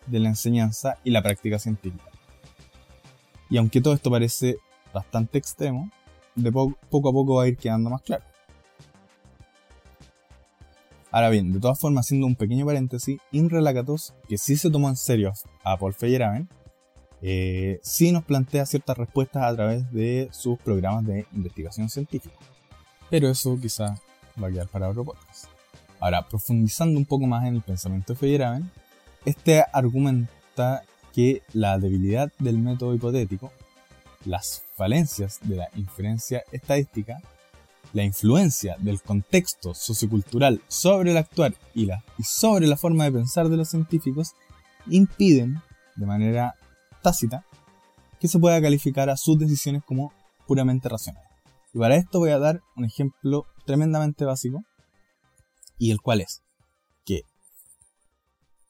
Speaker 1: de la enseñanza y la práctica científica. Y aunque todo esto parece bastante extremo, de poco a poco va a ir quedando más claro. Ahora bien, de todas formas, haciendo un pequeño paréntesis, Inrelacatos, que sí se tomó en serio a Paul Feyerabend, eh, sí nos plantea ciertas respuestas a través de sus programas de investigación científica. Pero eso quizá va a quedar para otro podcast. Ahora, profundizando un poco más en el pensamiento de Feyerabend, este argumenta que la debilidad del método hipotético, las falencias de la inferencia estadística, la influencia del contexto sociocultural sobre el actuar y, y sobre la forma de pensar de los científicos impiden, de manera tácita que se pueda calificar a sus decisiones como puramente racionales. Y para esto voy a dar un ejemplo tremendamente básico, y el cual es que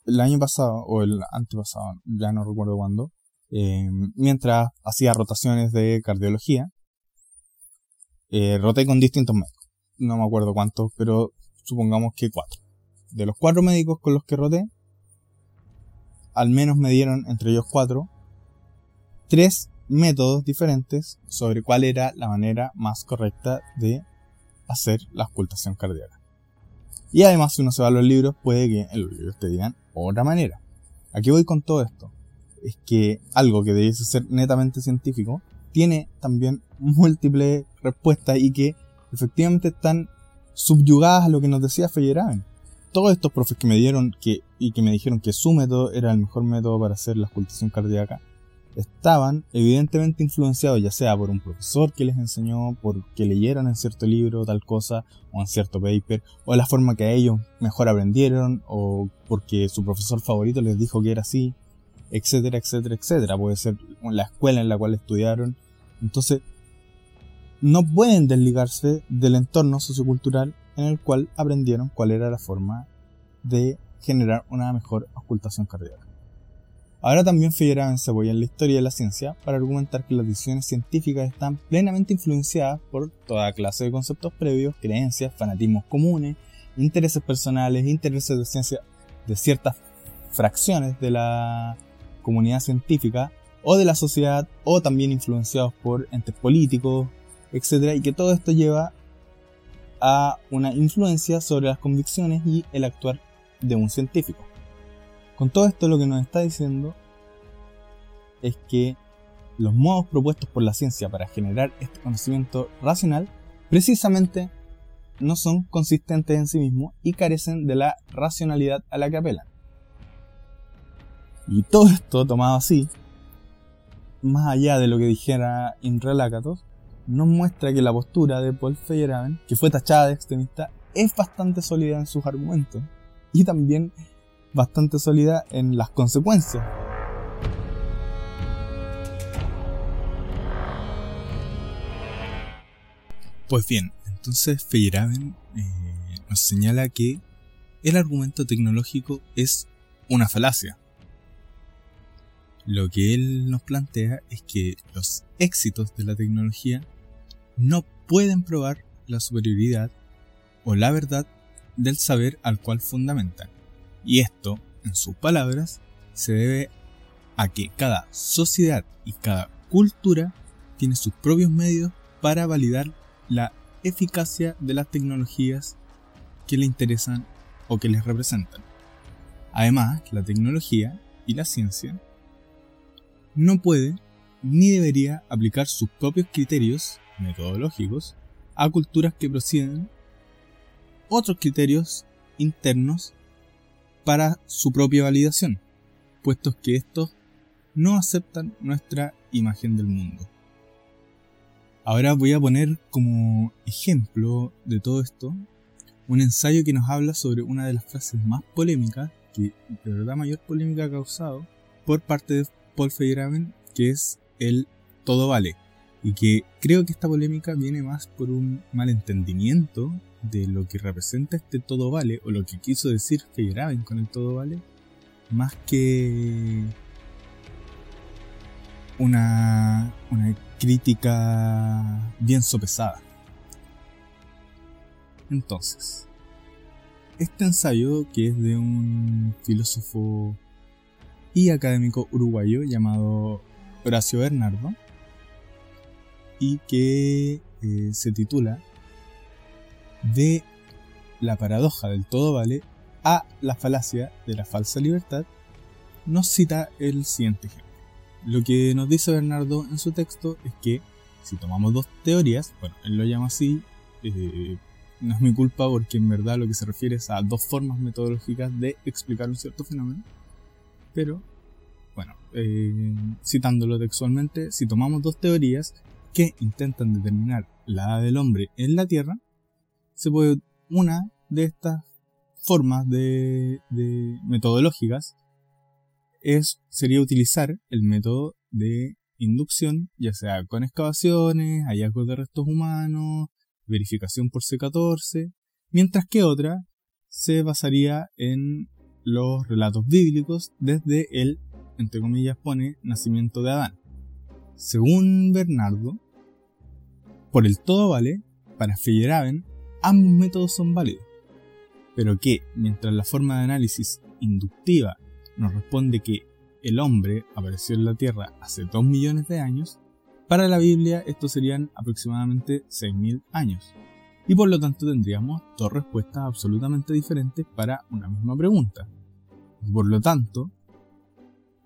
Speaker 1: el año pasado, o el antepasado, ya no recuerdo cuándo, eh, mientras hacía rotaciones de cardiología, eh, roté con distintos médicos. No me acuerdo cuántos, pero supongamos que cuatro. De los cuatro médicos con los que roté, al menos me dieron entre ellos cuatro tres métodos diferentes sobre cuál era la manera más correcta de hacer la ocultación cardíaca. Y además, si uno se va a los libros, puede que en los libros te digan otra manera. Aquí voy con todo esto. Es que algo que debiese ser netamente científico tiene también múltiples respuestas y que efectivamente están subyugadas a lo que nos decía Feyerabend. Todos estos profes que me dieron que, y que me dijeron que su método era el mejor método para hacer la ocultación cardíaca, estaban evidentemente influenciados ya sea por un profesor que les enseñó, por que leyeron en cierto libro tal cosa o en cierto paper, o la forma que ellos mejor aprendieron, o porque su profesor favorito les dijo que era así, etcétera, etcétera, etcétera. Puede ser la escuela en la cual estudiaron. Entonces, no pueden desligarse del entorno sociocultural en el cual aprendieron cuál era la forma de generar una mejor ocultación cardíaca. Ahora también Figueroa se apoya en la historia de la ciencia para argumentar que las decisiones científicas están plenamente influenciadas por toda clase de conceptos previos, creencias, fanatismos comunes, intereses personales, intereses de ciencia de ciertas fracciones de la comunidad científica o de la sociedad o también influenciados por entes políticos, etc. Y que todo esto lleva a una influencia sobre las convicciones y el actuar de un científico. Con todo esto lo que nos está diciendo es que los modos propuestos por la ciencia para generar este conocimiento racional precisamente no son consistentes en sí mismos y carecen de la racionalidad a la que apelan. Y todo esto tomado así, más allá de lo que dijera Inrelacatos, nos muestra que la postura de Paul Feyerabend, que fue tachada de extremista, es bastante sólida en sus argumentos y también bastante sólida en las consecuencias. Pues bien, entonces Feyerabend eh, nos señala que el argumento tecnológico es una falacia. Lo que él nos plantea es que los éxitos de la tecnología no pueden probar la superioridad o la verdad del saber al cual fundamentan. Y esto, en sus palabras, se debe a que cada sociedad y cada cultura tiene sus propios medios para validar la eficacia de las tecnologías que le interesan o que les representan. Además, la tecnología y la ciencia no puede ni debería aplicar sus propios criterios metodológicos a culturas que proceden otros criterios internos para su propia validación, puesto que estos no aceptan nuestra imagen del mundo. Ahora voy a poner como ejemplo de todo esto un ensayo que nos habla sobre una de las frases más polémicas, que de verdad mayor polémica ha causado, por parte de Paul Feyerabend, que es el todo vale. Y que creo que esta polémica viene más por un malentendimiento de lo que representa este todo vale, o lo que quiso decir Feyerabend con el todo vale, más que una, una crítica bien sopesada. Entonces, este ensayo, que es de un filósofo y académico uruguayo llamado Horacio Bernardo, y que eh, se titula De la paradoja del todo vale a la falacia de la falsa libertad, nos cita el siguiente ejemplo. Lo que nos dice Bernardo en su texto es que si tomamos dos teorías, bueno, él lo llama así, eh, no es mi culpa porque en verdad lo que se refiere es a dos formas metodológicas de explicar un cierto fenómeno, pero bueno, eh, citándolo textualmente, si tomamos dos teorías que intentan determinar la edad del hombre en la Tierra, se puede una de estas formas de, metodológicas es, sería utilizar el método de inducción, ya sea con excavaciones, hallazgos de restos humanos, verificación por C14, mientras que otra se basaría en los relatos bíblicos desde el, entre comillas, pone nacimiento de Adán. Según Bernardo, por el todo vale, para Feyerabend, ambos métodos son válidos, pero que mientras la forma de análisis inductiva nos responde que el hombre apareció en la Tierra hace 2 millones de años, para la Biblia esto serían aproximadamente 6.000 años. Y por lo tanto tendríamos dos respuestas absolutamente diferentes para una misma pregunta. Por lo tanto,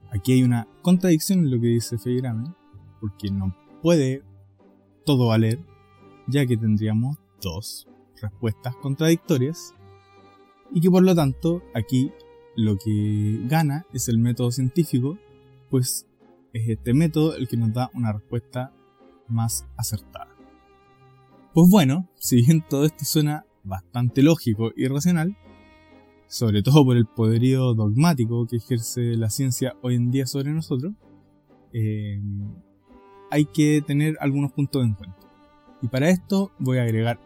Speaker 1: aquí hay una contradicción en lo que dice Feyerabend, porque no puede todo valer, ya que tendríamos dos respuestas contradictorias, y que por lo tanto aquí lo que gana es el método científico, pues es este método el que nos da una respuesta más acertada. Pues bueno, si bien todo esto suena bastante lógico y racional, sobre todo por el poderío dogmático que ejerce la ciencia hoy en día sobre nosotros, eh, hay que tener algunos puntos en cuenta. Y para esto voy a agregar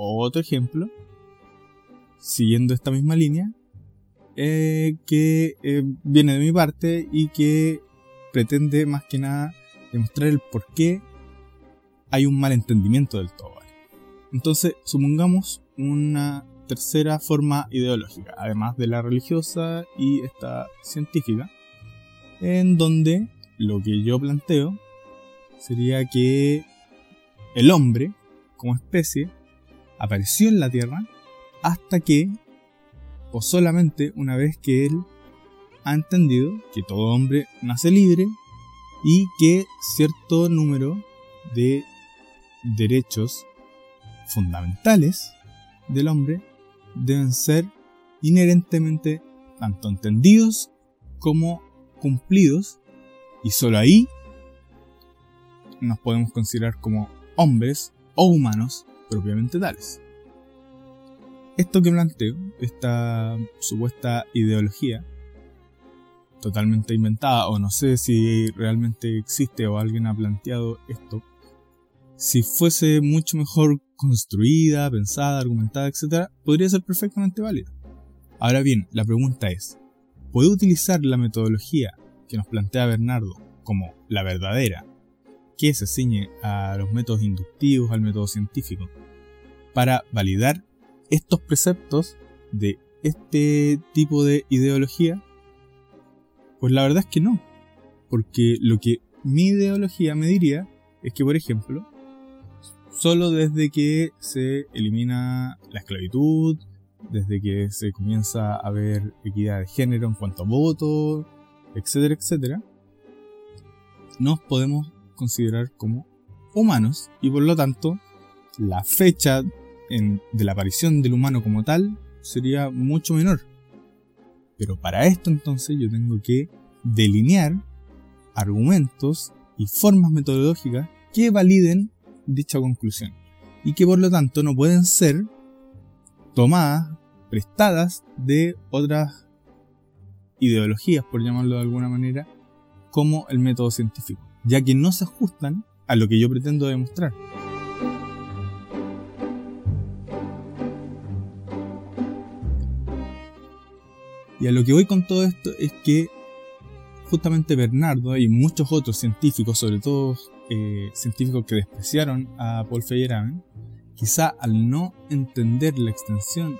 Speaker 1: otro ejemplo, siguiendo esta misma línea, eh, que eh, viene de mi parte y que pretende más que nada demostrar el por qué hay un malentendimiento del todo. Entonces, supongamos una tercera forma ideológica, además de la religiosa y esta científica, en donde lo que yo planteo sería que el hombre, como especie, apareció en la Tierra hasta que o solamente una vez que él ha entendido que todo hombre nace libre y que cierto número de derechos fundamentales del hombre deben ser inherentemente tanto entendidos como cumplidos. Y solo ahí nos podemos considerar como hombres o humanos propiamente tales. Esto que planteo, esta supuesta ideología, totalmente inventada, o no sé si realmente existe o alguien ha planteado esto, si fuese mucho mejor construida, pensada, argumentada, etc., podría ser perfectamente válida. Ahora bien, la pregunta es, ¿puede utilizar la metodología que nos plantea Bernardo como la verdadera, que se ciñe a los métodos inductivos, al método científico, para validar estos preceptos de este tipo de ideología? Pues la verdad es que no. Porque lo que mi ideología me diría es que, por ejemplo, solo desde que se elimina la esclavitud, desde que se comienza a ver equidad de género en cuanto a votos, etcétera, etcétera, nos podemos considerar como humanos y por lo tanto la fecha de la aparición del humano como tal sería mucho menor. Pero para esto entonces yo tengo que delinear argumentos y formas metodológicas que validen dicha conclusión y que por lo tanto no pueden ser tomadas, prestadas de otras ideologías, por llamarlo de alguna manera, como el método científico, ya que no se ajustan a lo que yo pretendo demostrar. Y a lo que voy con todo esto es que justamente Bernardo y muchos otros científicos, sobre todo eh, científicos que despreciaron a Paul Feyerabend, quizá al no entender la extensión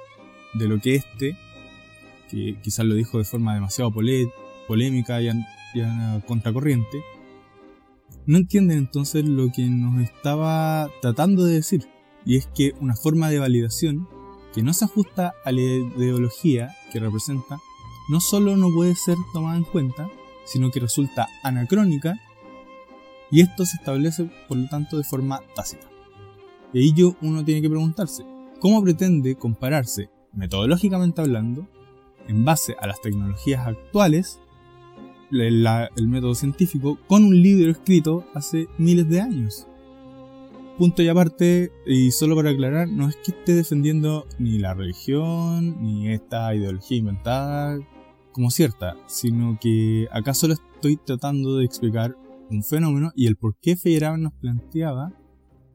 Speaker 1: de lo que este, que quizás lo dijo de forma demasiado polémica y, y contracorriente, no entienden entonces lo que nos estaba tratando de decir, y es que una forma de validación que no se ajusta a la ideología que representa, no solo no puede ser tomada en cuenta, sino que resulta anacrónica, y esto se establece por lo tanto de forma tácita. Y ello uno tiene que preguntarse, ¿cómo pretende compararse, metodológicamente hablando, en base a las tecnologías actuales, el método científico, con un libro escrito hace miles de años? Punto y aparte, y solo para aclarar, no es que esté defendiendo ni la religión, ni esta ideología inventada como cierta, sino que acá solo estoy tratando de explicar un fenómeno y el por qué Feyerabend nos planteaba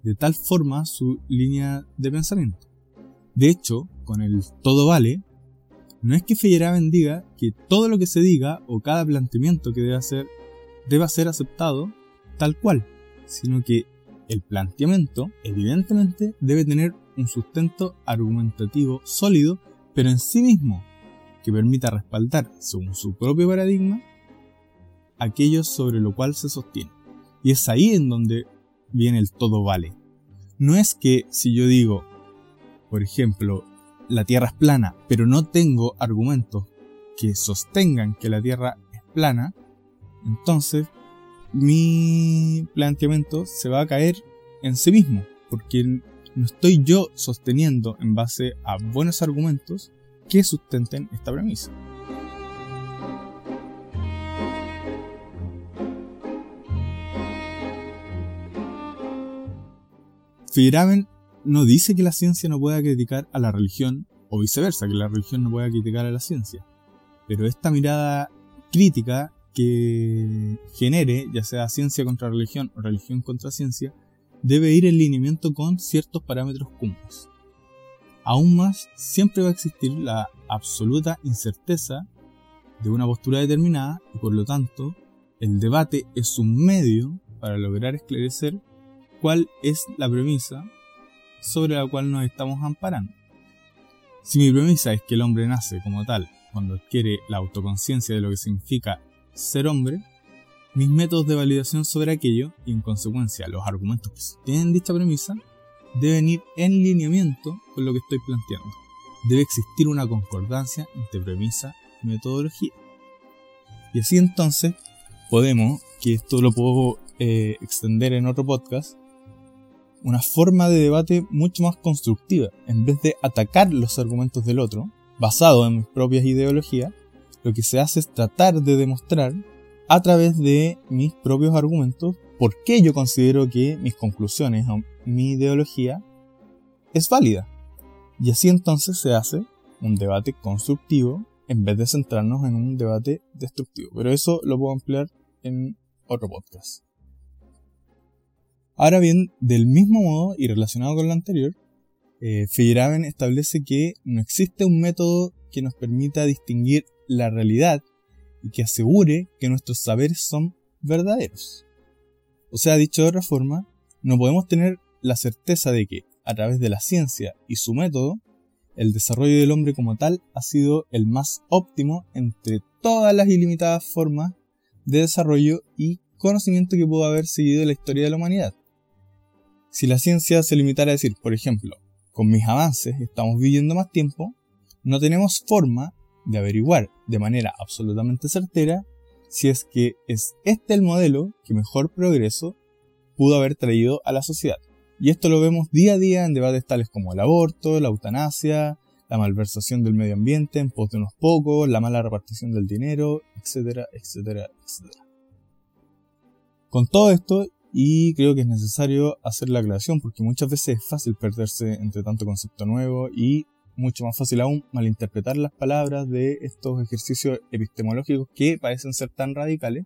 Speaker 1: de tal forma su línea de pensamiento. De hecho, con el todo vale, no es que Feyerabend diga que todo lo que se diga o cada planteamiento que debe hacer deba ser aceptado tal cual, sino que el planteamiento evidentemente debe tener un sustento argumentativo sólido, pero en sí mismo, que permita respaldar, según su propio paradigma, aquello sobre lo cual se sostiene. Y es ahí en donde viene el todo vale. No es que si yo digo, por ejemplo, la Tierra es plana, pero no tengo argumentos que sostengan que la Tierra es plana, entonces mi planteamiento se va a caer en sí mismo, porque no estoy yo sosteniendo en base a buenos argumentos que sustenten esta premisa. Feyerabend no dice que la ciencia no pueda criticar a la religión, o viceversa, que la religión no pueda criticar a la ciencia. Pero esta mirada crítica que genere, ya sea ciencia contra religión o religión contra ciencia, debe ir en lineamiento con ciertos parámetros comunes. Aún más, siempre va a existir la absoluta incerteza de una postura determinada y por lo tanto, el debate es un medio para lograr esclarecer cuál es la premisa sobre la cual nos estamos amparando. Si mi premisa es que el hombre nace como tal cuando adquiere la autoconciencia de lo que significa ser hombre, mis métodos de validación sobre aquello y en consecuencia los argumentos que tienen dicha premisa deben ir en lineamiento con lo que estoy planteando. Debe existir una concordancia entre premisa y metodología. Y así entonces podemos, que esto lo puedo eh, extender en otro podcast, una forma de debate mucho más constructiva. En vez de atacar los argumentos del otro, basado en mis propias ideologías, lo que se hace es tratar de demostrar a través de mis propios argumentos por qué yo considero que mis conclusiones mi ideología es válida. Y así entonces se hace un debate constructivo en vez de centrarnos en un debate destructivo. Pero eso lo puedo ampliar en otro podcast. Ahora bien, del mismo modo y relacionado con lo anterior, eh, establece que no existe un método que nos permita distinguir la realidad y que asegure que nuestros saberes son verdaderos. O sea, dicho de otra forma, no podemos tener la certeza de que, a través de la ciencia y su método, el desarrollo del hombre como tal ha sido el más óptimo entre todas las ilimitadas formas de desarrollo y conocimiento que pudo haber seguido la historia de la humanidad. Si la ciencia se limitara a decir, por ejemplo, con mis avances estamos viviendo más tiempo, no tenemos forma de averiguar de manera absolutamente certera si es que es este el modelo que mejor progreso pudo haber traído a la sociedad. Y esto lo vemos día a día en debates tales como el aborto, la eutanasia, la malversación del medio ambiente en pos de unos pocos, la mala repartición del dinero, etcétera, etcétera, etcétera. Con todo esto, y creo que es necesario hacer la aclaración porque muchas veces es fácil perderse entre tanto concepto nuevo y mucho más fácil aún malinterpretar las palabras de estos ejercicios epistemológicos que parecen ser tan radicales,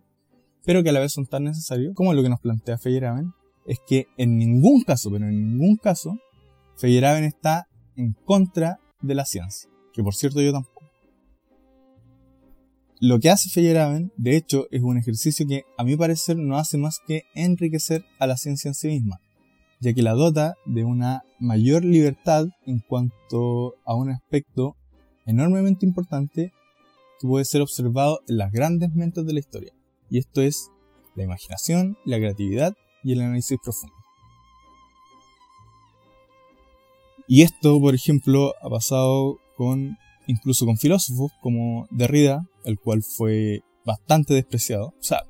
Speaker 1: pero que a la vez son tan necesarios, como lo que nos plantea Feyerabend, es que en ningún caso, pero en ningún caso, Feyerabend está en contra de la ciencia, que por cierto yo tampoco. Lo que hace Feyerabend, de hecho, es un ejercicio que a mi parecer no hace más que enriquecer a la ciencia en sí misma, ya que la dota de una mayor libertad en cuanto a un aspecto enormemente importante que puede ser observado en las grandes mentes de la historia, y esto es la imaginación, la creatividad y el análisis profundo. Y esto, por ejemplo, ha pasado con incluso con filósofos como Derrida, el cual fue bastante despreciado. O sea,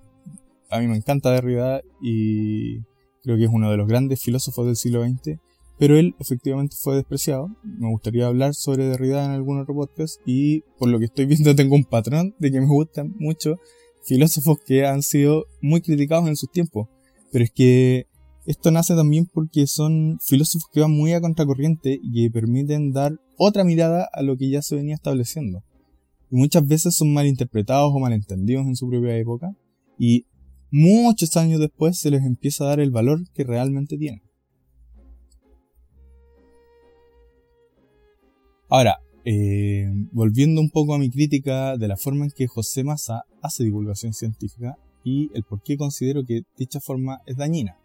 Speaker 1: a mí me encanta Derrida y creo que es uno de los grandes filósofos del siglo XX, pero él efectivamente fue despreciado. Me gustaría hablar sobre Derrida en algún otro podcast y por lo que estoy viendo tengo un patrón de que me gustan mucho filósofos que han sido muy criticados en sus tiempos. Pero es que esto nace también porque son filósofos que van muy a contracorriente y que permiten dar otra mirada a lo que ya se venía estableciendo. Y muchas veces son malinterpretados o malentendidos en su propia época y muchos años después se les empieza a dar el valor que realmente tienen. Ahora, eh, volviendo un poco a mi crítica de la forma en que José Massa hace divulgación científica y el por qué considero que dicha forma es dañina.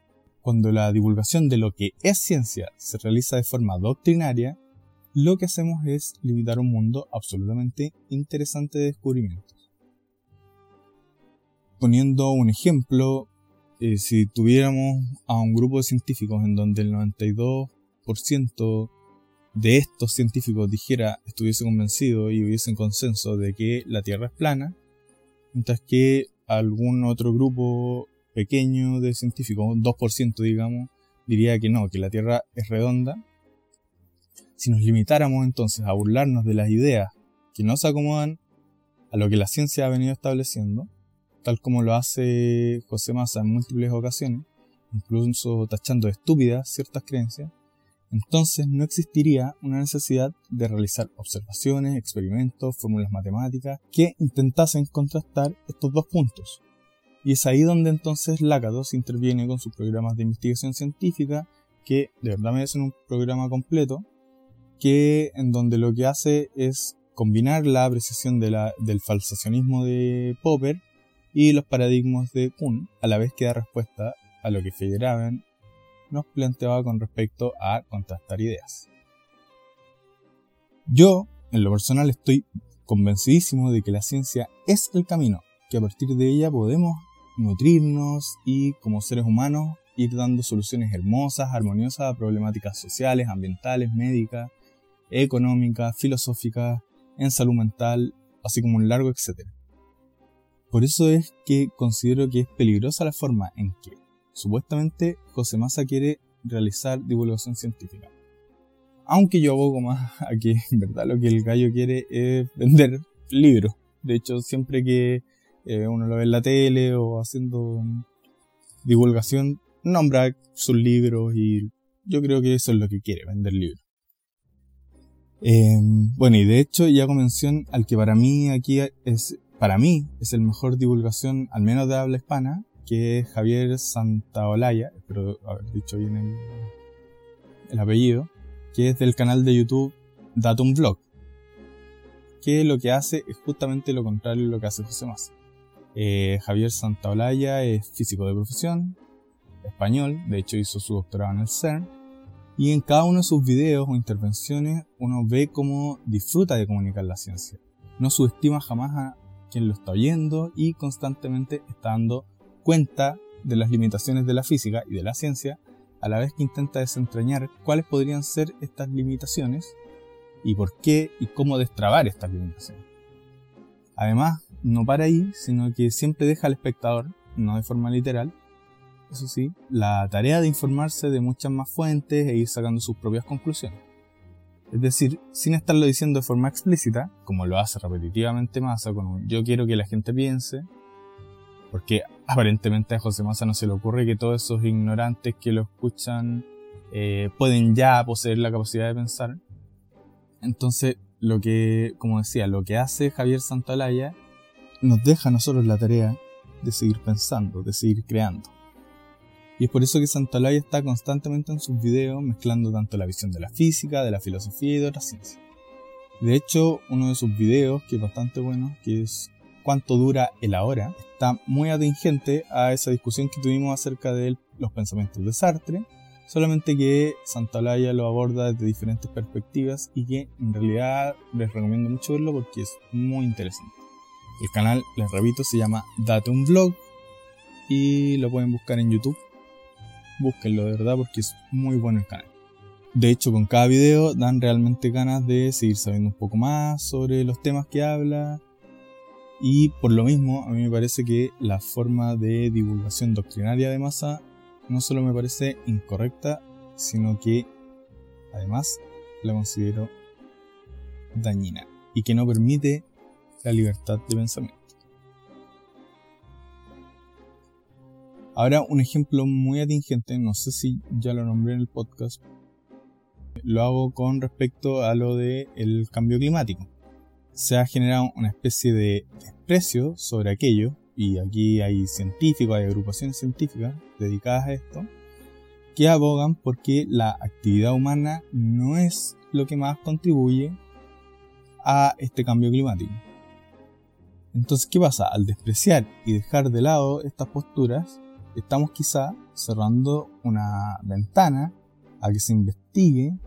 Speaker 1: Cuando la divulgación de lo que es ciencia se realiza de forma doctrinaria, lo que hacemos es limitar un mundo absolutamente interesante de descubrimientos. Poniendo un ejemplo, eh, si tuviéramos a un grupo de científicos en donde el 92% de estos científicos dijera, estuviese convencido y hubiese consenso de que la Tierra es plana, mientras que algún otro grupo pequeño de científicos, un 2% digamos, diría que no, que la Tierra es redonda, si nos limitáramos entonces a burlarnos de las ideas que no se acomodan a lo que la ciencia ha venido estableciendo, tal como lo hace José Massa en múltiples ocasiones, incluso tachando de estúpidas ciertas creencias, entonces no existiría una necesidad de realizar observaciones, experimentos, fórmulas matemáticas que intentasen contrastar estos dos puntos. Y es ahí donde entonces Lácados interviene con sus programas de investigación científica, que de verdad merecen un programa completo, que en donde lo que hace es combinar la apreciación del falsacionismo de Popper y los paradigmas de Kuhn, a la vez que da respuesta a lo que Feyerabend nos planteaba con respecto a contrastar ideas. Yo, en lo personal, estoy convencidísimo de que la ciencia es el camino, que a partir de ella podemos nutrirnos y como seres humanos ir dando soluciones hermosas, armoniosas a problemáticas sociales, ambientales, médicas, económica, filosófica, en salud mental, así como un largo etcétera. Por eso es que considero que es peligrosa la forma en que supuestamente José Massa quiere realizar divulgación científica. Aunque yo abogo más [laughs] a que en verdad lo que el gallo quiere es vender libros. De hecho, siempre que eh, uno lo ve en la tele o haciendo divulgación, nombra sus libros y yo creo que eso es lo que quiere, vender libros. Em, bueno, y de hecho ya mención al que para mí aquí es, para mí, es el mejor divulgación, al menos de habla hispana, que es Javier Santaolalla, espero haber dicho bien el, el apellido, que es del canal de YouTube Datum Vlog, que lo que hace es justamente lo contrario de lo que hace José Massa. Eh, Javier Santaolalla es físico de profesión, español, de hecho hizo su doctorado en el CERN, y en cada uno de sus videos o intervenciones uno ve cómo disfruta de comunicar la ciencia. No subestima jamás a quien lo está oyendo y constantemente está dando cuenta de las limitaciones de la física y de la ciencia, a la vez que intenta desentrañar cuáles podrían ser estas limitaciones y por qué y cómo destrabar estas limitaciones. Además, no para ahí, sino que siempre deja al espectador, no de forma literal, eso sí, la tarea de informarse de muchas más fuentes e ir sacando sus propias conclusiones. Es decir, sin estarlo diciendo de forma explícita, como lo hace repetitivamente Massa con un yo quiero que la gente piense, Porque aparentemente a José Massa no se le ocurre que todos esos ignorantes que lo escuchan eh, pueden ya poseer la capacidad de pensar. Entonces, lo que, como decía, lo que hace Javier Santalaya nos deja a nosotros la tarea de seguir pensando, de seguir creando. Y es por eso que Santalaya está constantemente en sus videos mezclando tanto la visión de la física, de la filosofía y de otras ciencias. De hecho, uno de sus videos, que es bastante bueno, que es cuánto dura el ahora, está muy atingente a esa discusión que tuvimos acerca de los pensamientos de Sartre, solamente que Santalaya lo aborda desde diferentes perspectivas y que en realidad les recomiendo mucho verlo porque es muy interesante. El canal, les repito, se llama Date un Vlog y lo pueden buscar en YouTube. Búsquenlo de verdad porque es muy bueno el canal. De hecho, con cada video dan realmente ganas de seguir sabiendo un poco más sobre los temas que habla. Y por lo mismo, a mí me parece que la forma de divulgación doctrinaria de masa no solo me parece incorrecta, sino que además la considero dañina y que no permite la libertad de pensamiento. Ahora un ejemplo muy atingente, no sé si ya lo nombré en el podcast, lo hago con respecto a lo del el cambio climático. Se ha generado una especie de desprecio sobre aquello, y aquí hay científicos, hay agrupaciones científicas dedicadas a esto, que abogan porque la actividad humana no es lo que más contribuye a este cambio climático. Entonces, ¿qué pasa? Al despreciar y dejar de lado estas posturas, estamos quizá cerrando una ventana a que se investigue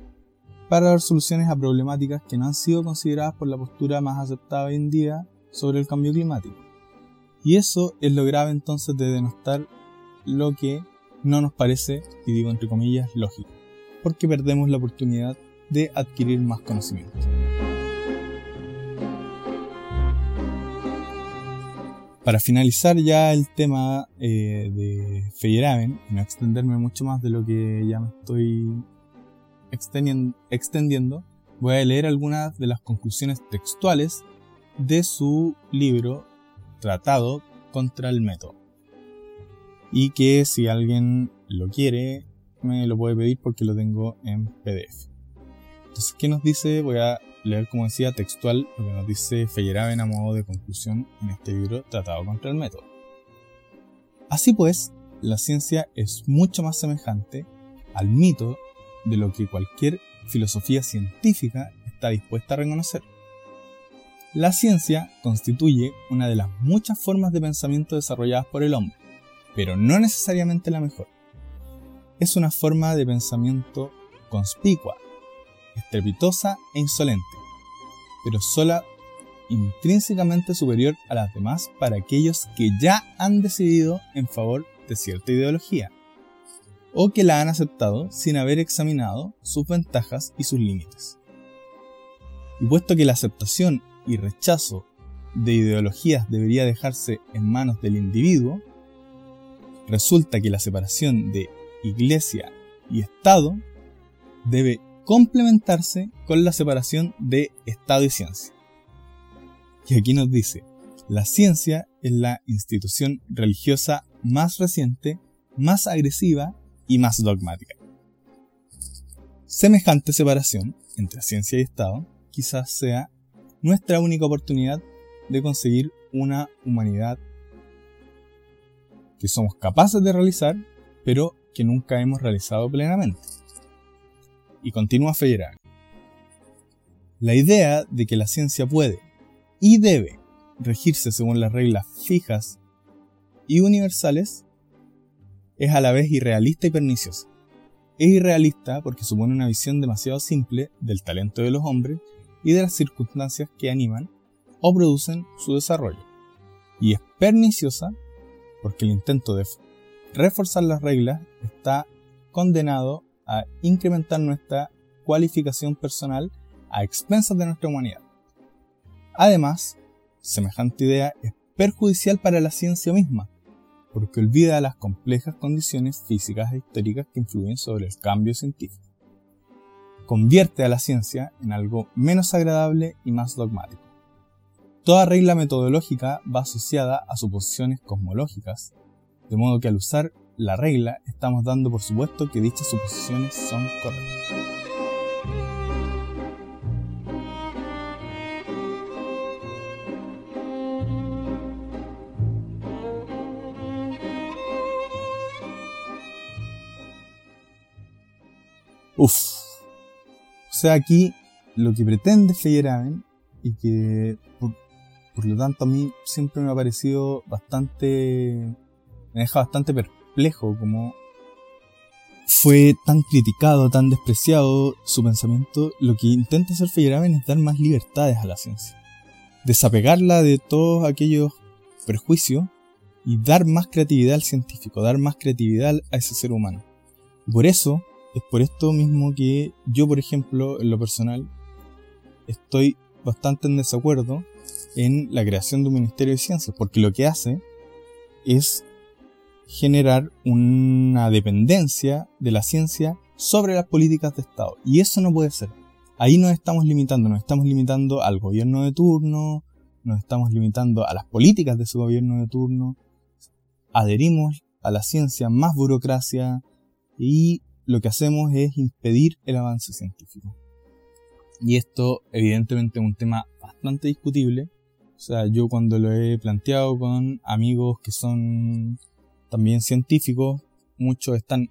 Speaker 1: para dar soluciones a problemáticas que no han sido consideradas por la postura más aceptada hoy en día sobre el cambio climático. Y eso es lo grave entonces de denostar lo que no nos parece, y digo entre comillas, lógico, porque perdemos la oportunidad de adquirir más conocimiento. para finalizar ya el tema eh, de Feyerabend no extenderme mucho más de lo que ya me estoy extendiendo, voy a leer algunas de las conclusiones textuales de su libro Tratado contra el Método. Y que si alguien lo quiere, me lo puede pedir porque lo tengo en PDF. Entonces, ¿qué nos dice? Voy a leer, como decía, textual lo que nos dice Feyerabend a modo de conclusión en este libro Tratado contra el Método. Así pues, la ciencia es mucho más semejante al mito de lo que cualquier filosofía científica está dispuesta a reconocer. La ciencia constituye una de las muchas formas de pensamiento desarrolladas por el hombre, pero no necesariamente la mejor. Es una forma de pensamiento conspicua, estrepitosa e insolente, pero sola intrínsecamente superior a las demás para aquellos que ya han decidido en favor de cierta ideología, o que la han aceptado sin haber examinado sus ventajas y sus límites. Y puesto que la aceptación y rechazo de ideologías debería dejarse en manos del individuo, resulta que la separación de iglesia y Estado debe complementarse con la separación de Estado y ciencia. Y aquí nos dice, la ciencia es la institución religiosa más reciente, más agresiva y más dogmática. Semejante separación entre ciencia y Estado quizás sea nuestra única oportunidad de conseguir una humanidad que somos capaces de realizar, pero que nunca hemos realizado plenamente y continúa Feyerabend. La idea de que la ciencia puede y debe regirse según las reglas fijas y universales es a la vez irrealista y perniciosa. Es irrealista porque supone una visión demasiado simple del talento de los hombres y de las circunstancias que animan o producen su desarrollo. Y es perniciosa porque el intento de reforzar las reglas está condenado a incrementar nuestra cualificación personal a expensas de nuestra humanidad. Además, semejante idea es perjudicial para la ciencia misma, porque olvida las complejas condiciones físicas e históricas que influyen sobre el cambio científico. Convierte a la ciencia en algo menos agradable y más dogmático. Toda regla metodológica va asociada a suposiciones cosmológicas, de modo que al usar la regla estamos dando por supuesto que dichas suposiciones son correctas. Uf. O sea, aquí lo que pretende Feyerabend y que por, lo tanto a mí siempre me ha parecido bastante, me deja bastante perplejo como fue tan criticado, tan despreciado su pensamiento, lo que intenta hacer Feyerabend es dar más libertades a la ciencia. Desapegarla de todos aquellos prejuicios y dar más creatividad al científico, dar más creatividad a ese ser humano. Por eso, es por esto mismo que yo, por ejemplo, en lo personal, estoy bastante en desacuerdo en la creación de un Ministerio de Ciencias, porque lo que hace es generar una dependencia de la ciencia sobre las políticas de Estado. Y eso no puede ser. Ahí nos estamos limitando, nos estamos limitando al gobierno de turno, nos estamos limitando a las políticas de su gobierno de turno, adherimos a la ciencia más burocracia y lo que hacemos es impedir el avance científico. Y esto evidentemente es un tema bastante discutible. O sea, yo cuando lo he planteado con amigos que son también científicos, muchos están,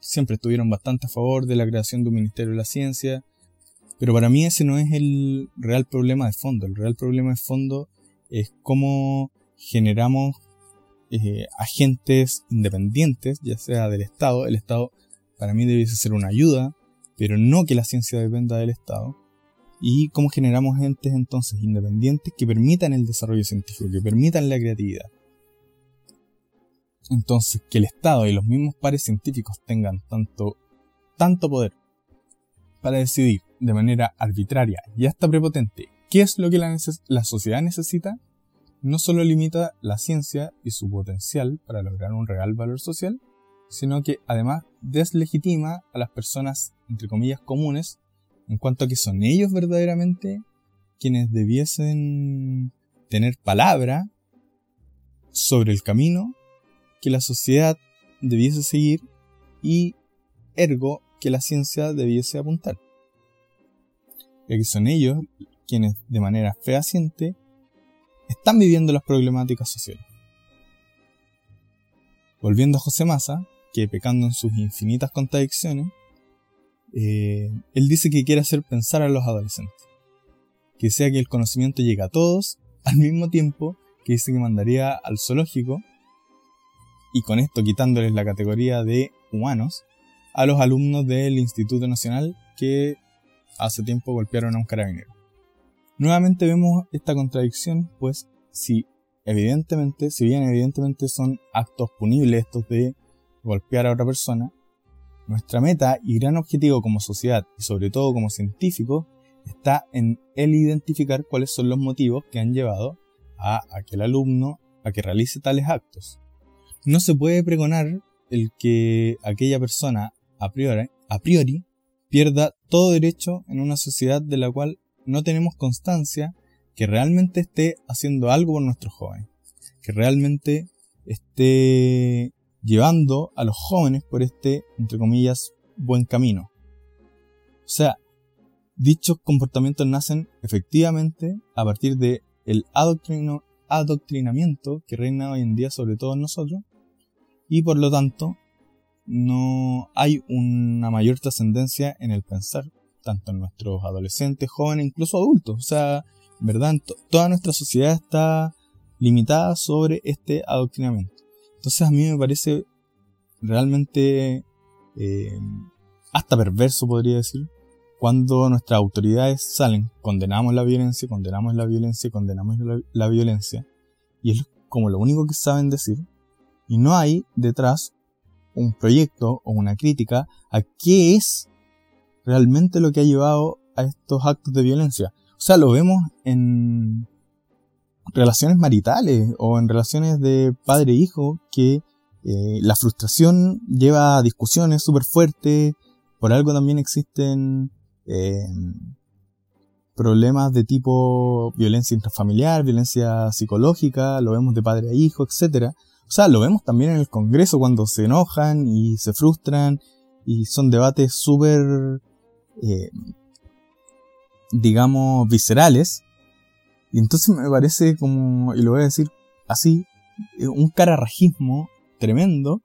Speaker 1: siempre estuvieron bastante a favor de la creación de un Ministerio de la Ciencia, pero para mí ese no es el real problema de fondo. El real problema de fondo es cómo generamos eh, agentes independientes, ya sea del Estado. El Estado para mí debiese ser una ayuda, pero no que la ciencia dependa del Estado. Y cómo generamos entes entonces independientes que permitan el desarrollo científico, que permitan la creatividad. Entonces, que el Estado y los mismos pares científicos tengan tanto, tanto poder para decidir de manera arbitraria y hasta prepotente qué es lo que la, la sociedad necesita, no solo limita la ciencia y su potencial para lograr un real valor social, sino que además deslegitima a las personas, entre comillas, comunes, en cuanto a que son ellos verdaderamente quienes debiesen tener palabra sobre el camino que la sociedad debiese seguir y ergo que la ciencia debiese apuntar. Ya que son ellos quienes de manera fehaciente están viviendo las problemáticas sociales. Volviendo a José Massa, que pecando en sus infinitas contradicciones, eh, él dice que quiere hacer pensar a los adolescentes. Que sea que el conocimiento llegue a todos, al mismo tiempo que dice que mandaría al zoológico, y con esto quitándoles la categoría de humanos, a los alumnos del Instituto Nacional que hace tiempo golpearon a un carabinero. Nuevamente vemos esta contradicción, pues si evidentemente, si bien evidentemente son actos punibles estos de golpear a otra persona, nuestra meta y gran objetivo como sociedad y sobre todo como científicos está en el identificar cuáles son los motivos que han llevado a aquel alumno a que realice tales actos. No se puede pregonar el que aquella persona a priori, pierda todo derecho en una sociedad de la cual no tenemos constancia que realmente esté haciendo algo por nuestros jóvenes, que realmente esté llevando a los jóvenes por este, entre comillas, buen camino. O sea, dichos comportamientos nacen efectivamente a partir de el adoctrinamiento que reina hoy en día sobre todos nosotros y por lo tanto no hay una mayor trascendencia en el pensar, tanto en nuestros adolescentes, jóvenes, incluso adultos. O sea, ¿verdad? Toda nuestra sociedad está limitada sobre este adoctrinamiento. Entonces a mí me parece realmente eh, hasta perverso, podría decir, cuando nuestras autoridades salen, condenamos la violencia, condenamos la violencia, condenamos la, violencia, y es como lo único que saben decir, y no hay detrás un proyecto o una crítica a qué es realmente lo que ha llevado a estos actos de violencia. O sea, lo vemos en relaciones maritales o en relaciones de padre-hijo e que eh, la frustración lleva a discusiones súper fuertes, por algo también existen, eh, problemas de tipo violencia intrafamiliar, violencia psicológica, lo vemos de padre a hijo, etc. O sea, lo vemos también en el Congreso cuando se enojan y se frustran y son debates súper, eh, digamos, viscerales. Y entonces me parece como, y lo voy a decir así, eh, un cararrajismo tremendo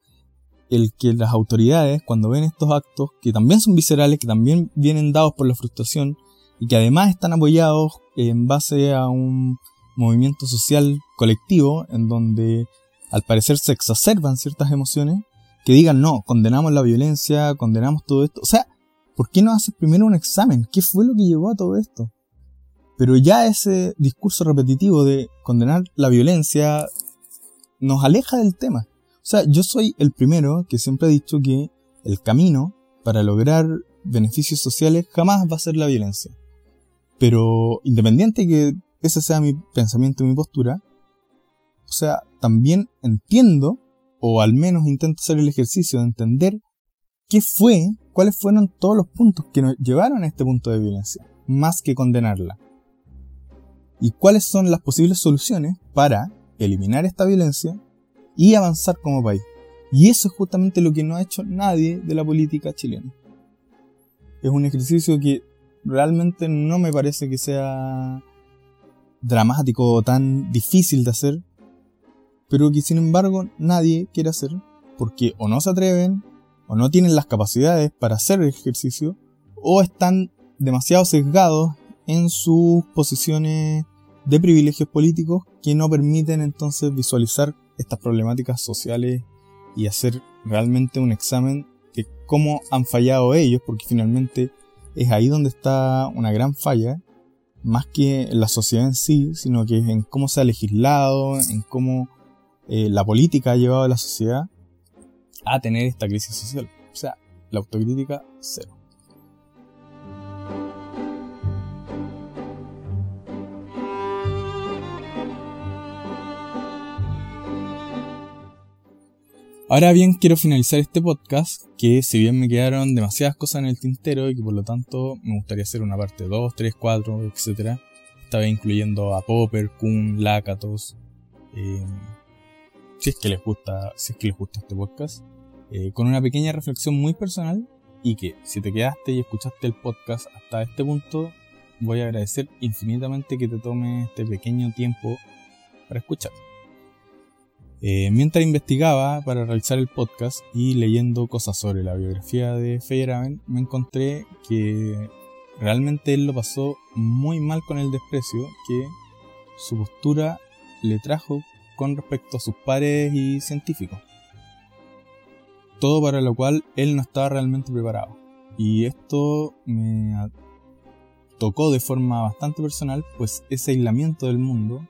Speaker 1: el que las autoridades, cuando ven estos actos, que también son viscerales, que también vienen dados por la frustración, y que además están apoyados en base a un movimiento social colectivo en donde al parecer se exacerban ciertas emociones, que digan no, condenamos la violencia, condenamos todo esto. O sea, ¿por qué no haces primero un examen? ¿Qué fue lo que llevó a todo esto? Pero ya ese discurso repetitivo de condenar la violencia nos aleja del tema. O sea, yo soy el primero que siempre ha dicho que el camino para lograr beneficios sociales jamás va a ser la violencia. Pero independiente que ese sea mi pensamiento y mi postura, o sea, también entiendo, o al menos intento hacer el ejercicio de entender qué fue, cuáles fueron todos los puntos que nos llevaron a este punto de violencia, más que condenarla. Y cuáles son las posibles soluciones para eliminar esta violencia y avanzar como país. Y eso es justamente lo que no ha hecho nadie de la política chilena. Es un ejercicio que realmente no me parece que sea dramático o tan difícil de hacer, pero que sin embargo nadie quiere hacer porque o no se atreven, o no tienen las capacidades para hacer el ejercicio, o están demasiado sesgados en sus posiciones de privilegios políticos que no permiten entonces visualizar estas problemáticas sociales y hacer realmente un examen de cómo han fallado ellos, porque finalmente es ahí donde está una gran falla, más que en la sociedad en sí, sino que en cómo se ha legislado, en cómo eh, la política ha llevado a la sociedad a tener esta crisis social. O sea, la autocrítica cero. Ahora bien, quiero finalizar este podcast, que si bien me quedaron demasiadas cosas en el tintero y que por lo tanto me gustaría hacer una parte 2, 3, 4, etc. Esta vez incluyendo a Popper, Kuhn, Lakatos. Eh, si es que les gusta, si es que les gusta este podcast. Eh, con una pequeña reflexión muy personal y que si te quedaste y escuchaste el podcast hasta este punto, voy a agradecer infinitamente que te tome este pequeño tiempo para escuchar. Eh, mientras investigaba para realizar el podcast y leyendo cosas sobre la biografía de Feyerabend, me encontré que realmente él lo pasó muy mal con el desprecio que su postura le trajo con respecto a sus pares y científicos. Todo para lo cual él no estaba realmente preparado. Y esto me tocó de forma bastante personal, pues ese aislamiento del mundo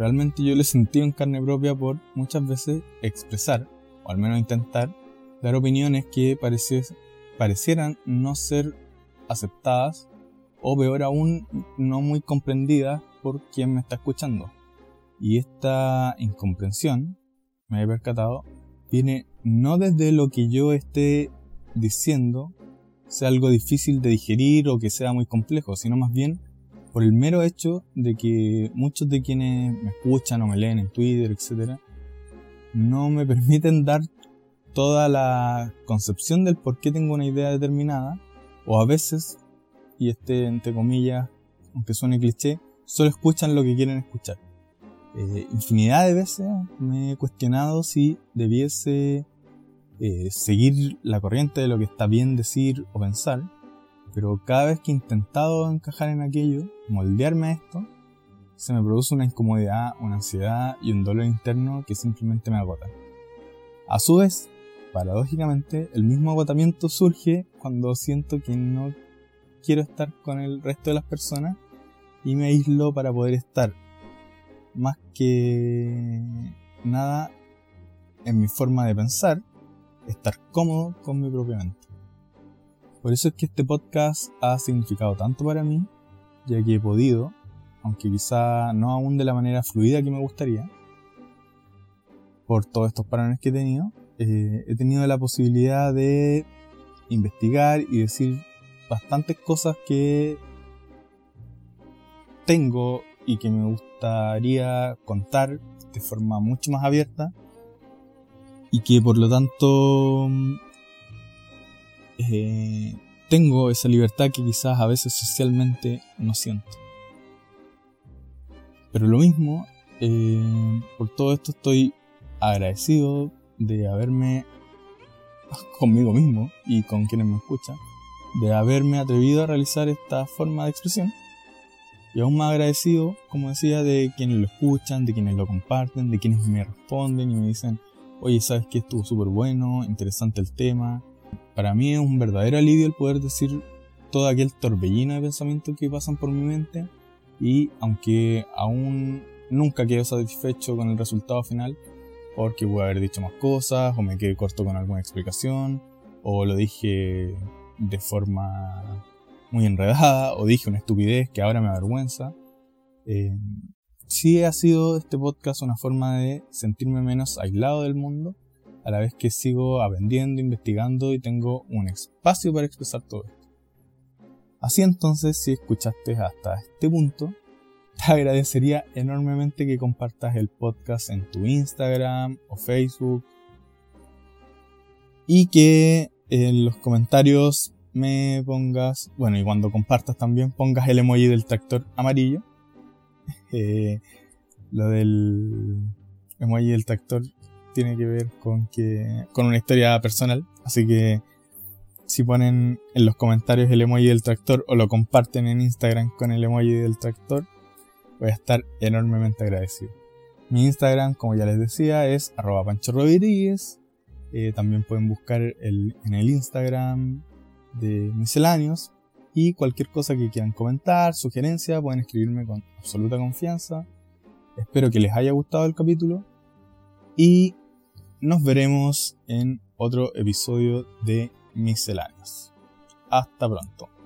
Speaker 1: realmente yo lo sentí en carne propia por muchas veces expresar, o al menos intentar, dar opiniones que parecieran no ser aceptadas o peor aún no muy comprendidas por quien me está escuchando. Y esta incomprensión, me he percatado, viene no desde lo que yo esté diciendo sea algo difícil de digerir o que sea muy complejo, sino más bien por el mero hecho de que muchos de quienes me escuchan o me leen en Twitter, etc., no me [laughs] permiten dar toda la concepción del por qué tengo una idea determinada, o a veces, y este entre comillas, aunque suene cliché, solo escuchan lo que quieren escuchar. Eh, infinidad de veces me he cuestionado si debiese eh, seguir la corriente de lo que está bien decir o pensar, pero cada vez que he intentado encajar en aquello, moldearme a esto, se me produce una incomodidad, una ansiedad y un dolor interno que simplemente me agota. A su vez, paradójicamente, el mismo agotamiento surge cuando siento que no quiero estar con el resto de las personas y me aíslo para poder estar más que nada en mi forma de pensar, estar cómodo con mi propia mente. Por eso es que este podcast ha significado tanto para mí, ya que he podido, aunque quizá no aún de la manera fluida que me gustaría, por todos estos parones que he tenido, eh, he tenido la posibilidad de investigar y decir bastantes cosas que tengo y que me gustaría contar de forma mucho más abierta y que por lo tanto eh, tengo esa libertad que quizás a veces socialmente no siento. Pero lo mismo, eh, por todo esto estoy agradecido de haberme, [laughs] conmigo mismo y con quienes me escuchan, de haberme atrevido a realizar esta forma de expresión. Y aún más agradecido, como decía, de quienes lo escuchan, de quienes lo comparten, de quienes me responden y me dicen, oye, sabes que estuvo súper bueno, interesante el tema. Para mí es un verdadero alivio el poder decir todo aquel torbellino de pensamientos que pasan por mi mente y aunque aún nunca quedo satisfecho con el resultado final, porque pude haber dicho más cosas, o me quedé corto con alguna explicación, o lo dije de forma muy enredada, o dije una estupidez que ahora me avergüenza. Eh, sí ha sido este podcast una forma de sentirme menos aislado del mundo, a la vez que sigo aprendiendo, investigando y tengo un espacio para expresar todo esto. Así entonces, si escuchaste hasta este punto, te [laughs] agradecería enormemente que compartas el podcast en tu Instagram o Facebook y que en los comentarios me pongas, bueno, y cuando compartas también pongas el emoji del tractor amarillo. [laughs] Eh, lo del emoji del tractor tiene que ver con que con una historia personal, así que si ponen en los comentarios el emoji del tractor o lo comparten en Instagram con el emoji del tractor, voy a estar enormemente agradecido. Mi Instagram, como ya les decía, es arroba Pancho eh, también pueden buscar en el Instagram de misceláneos. Y cualquier cosa que quieran comentar, sugerencia, pueden escribirme con absoluta confianza. Espero que les haya gustado el capítulo. Y nos veremos en otro episodio de misceláneos. Hasta pronto.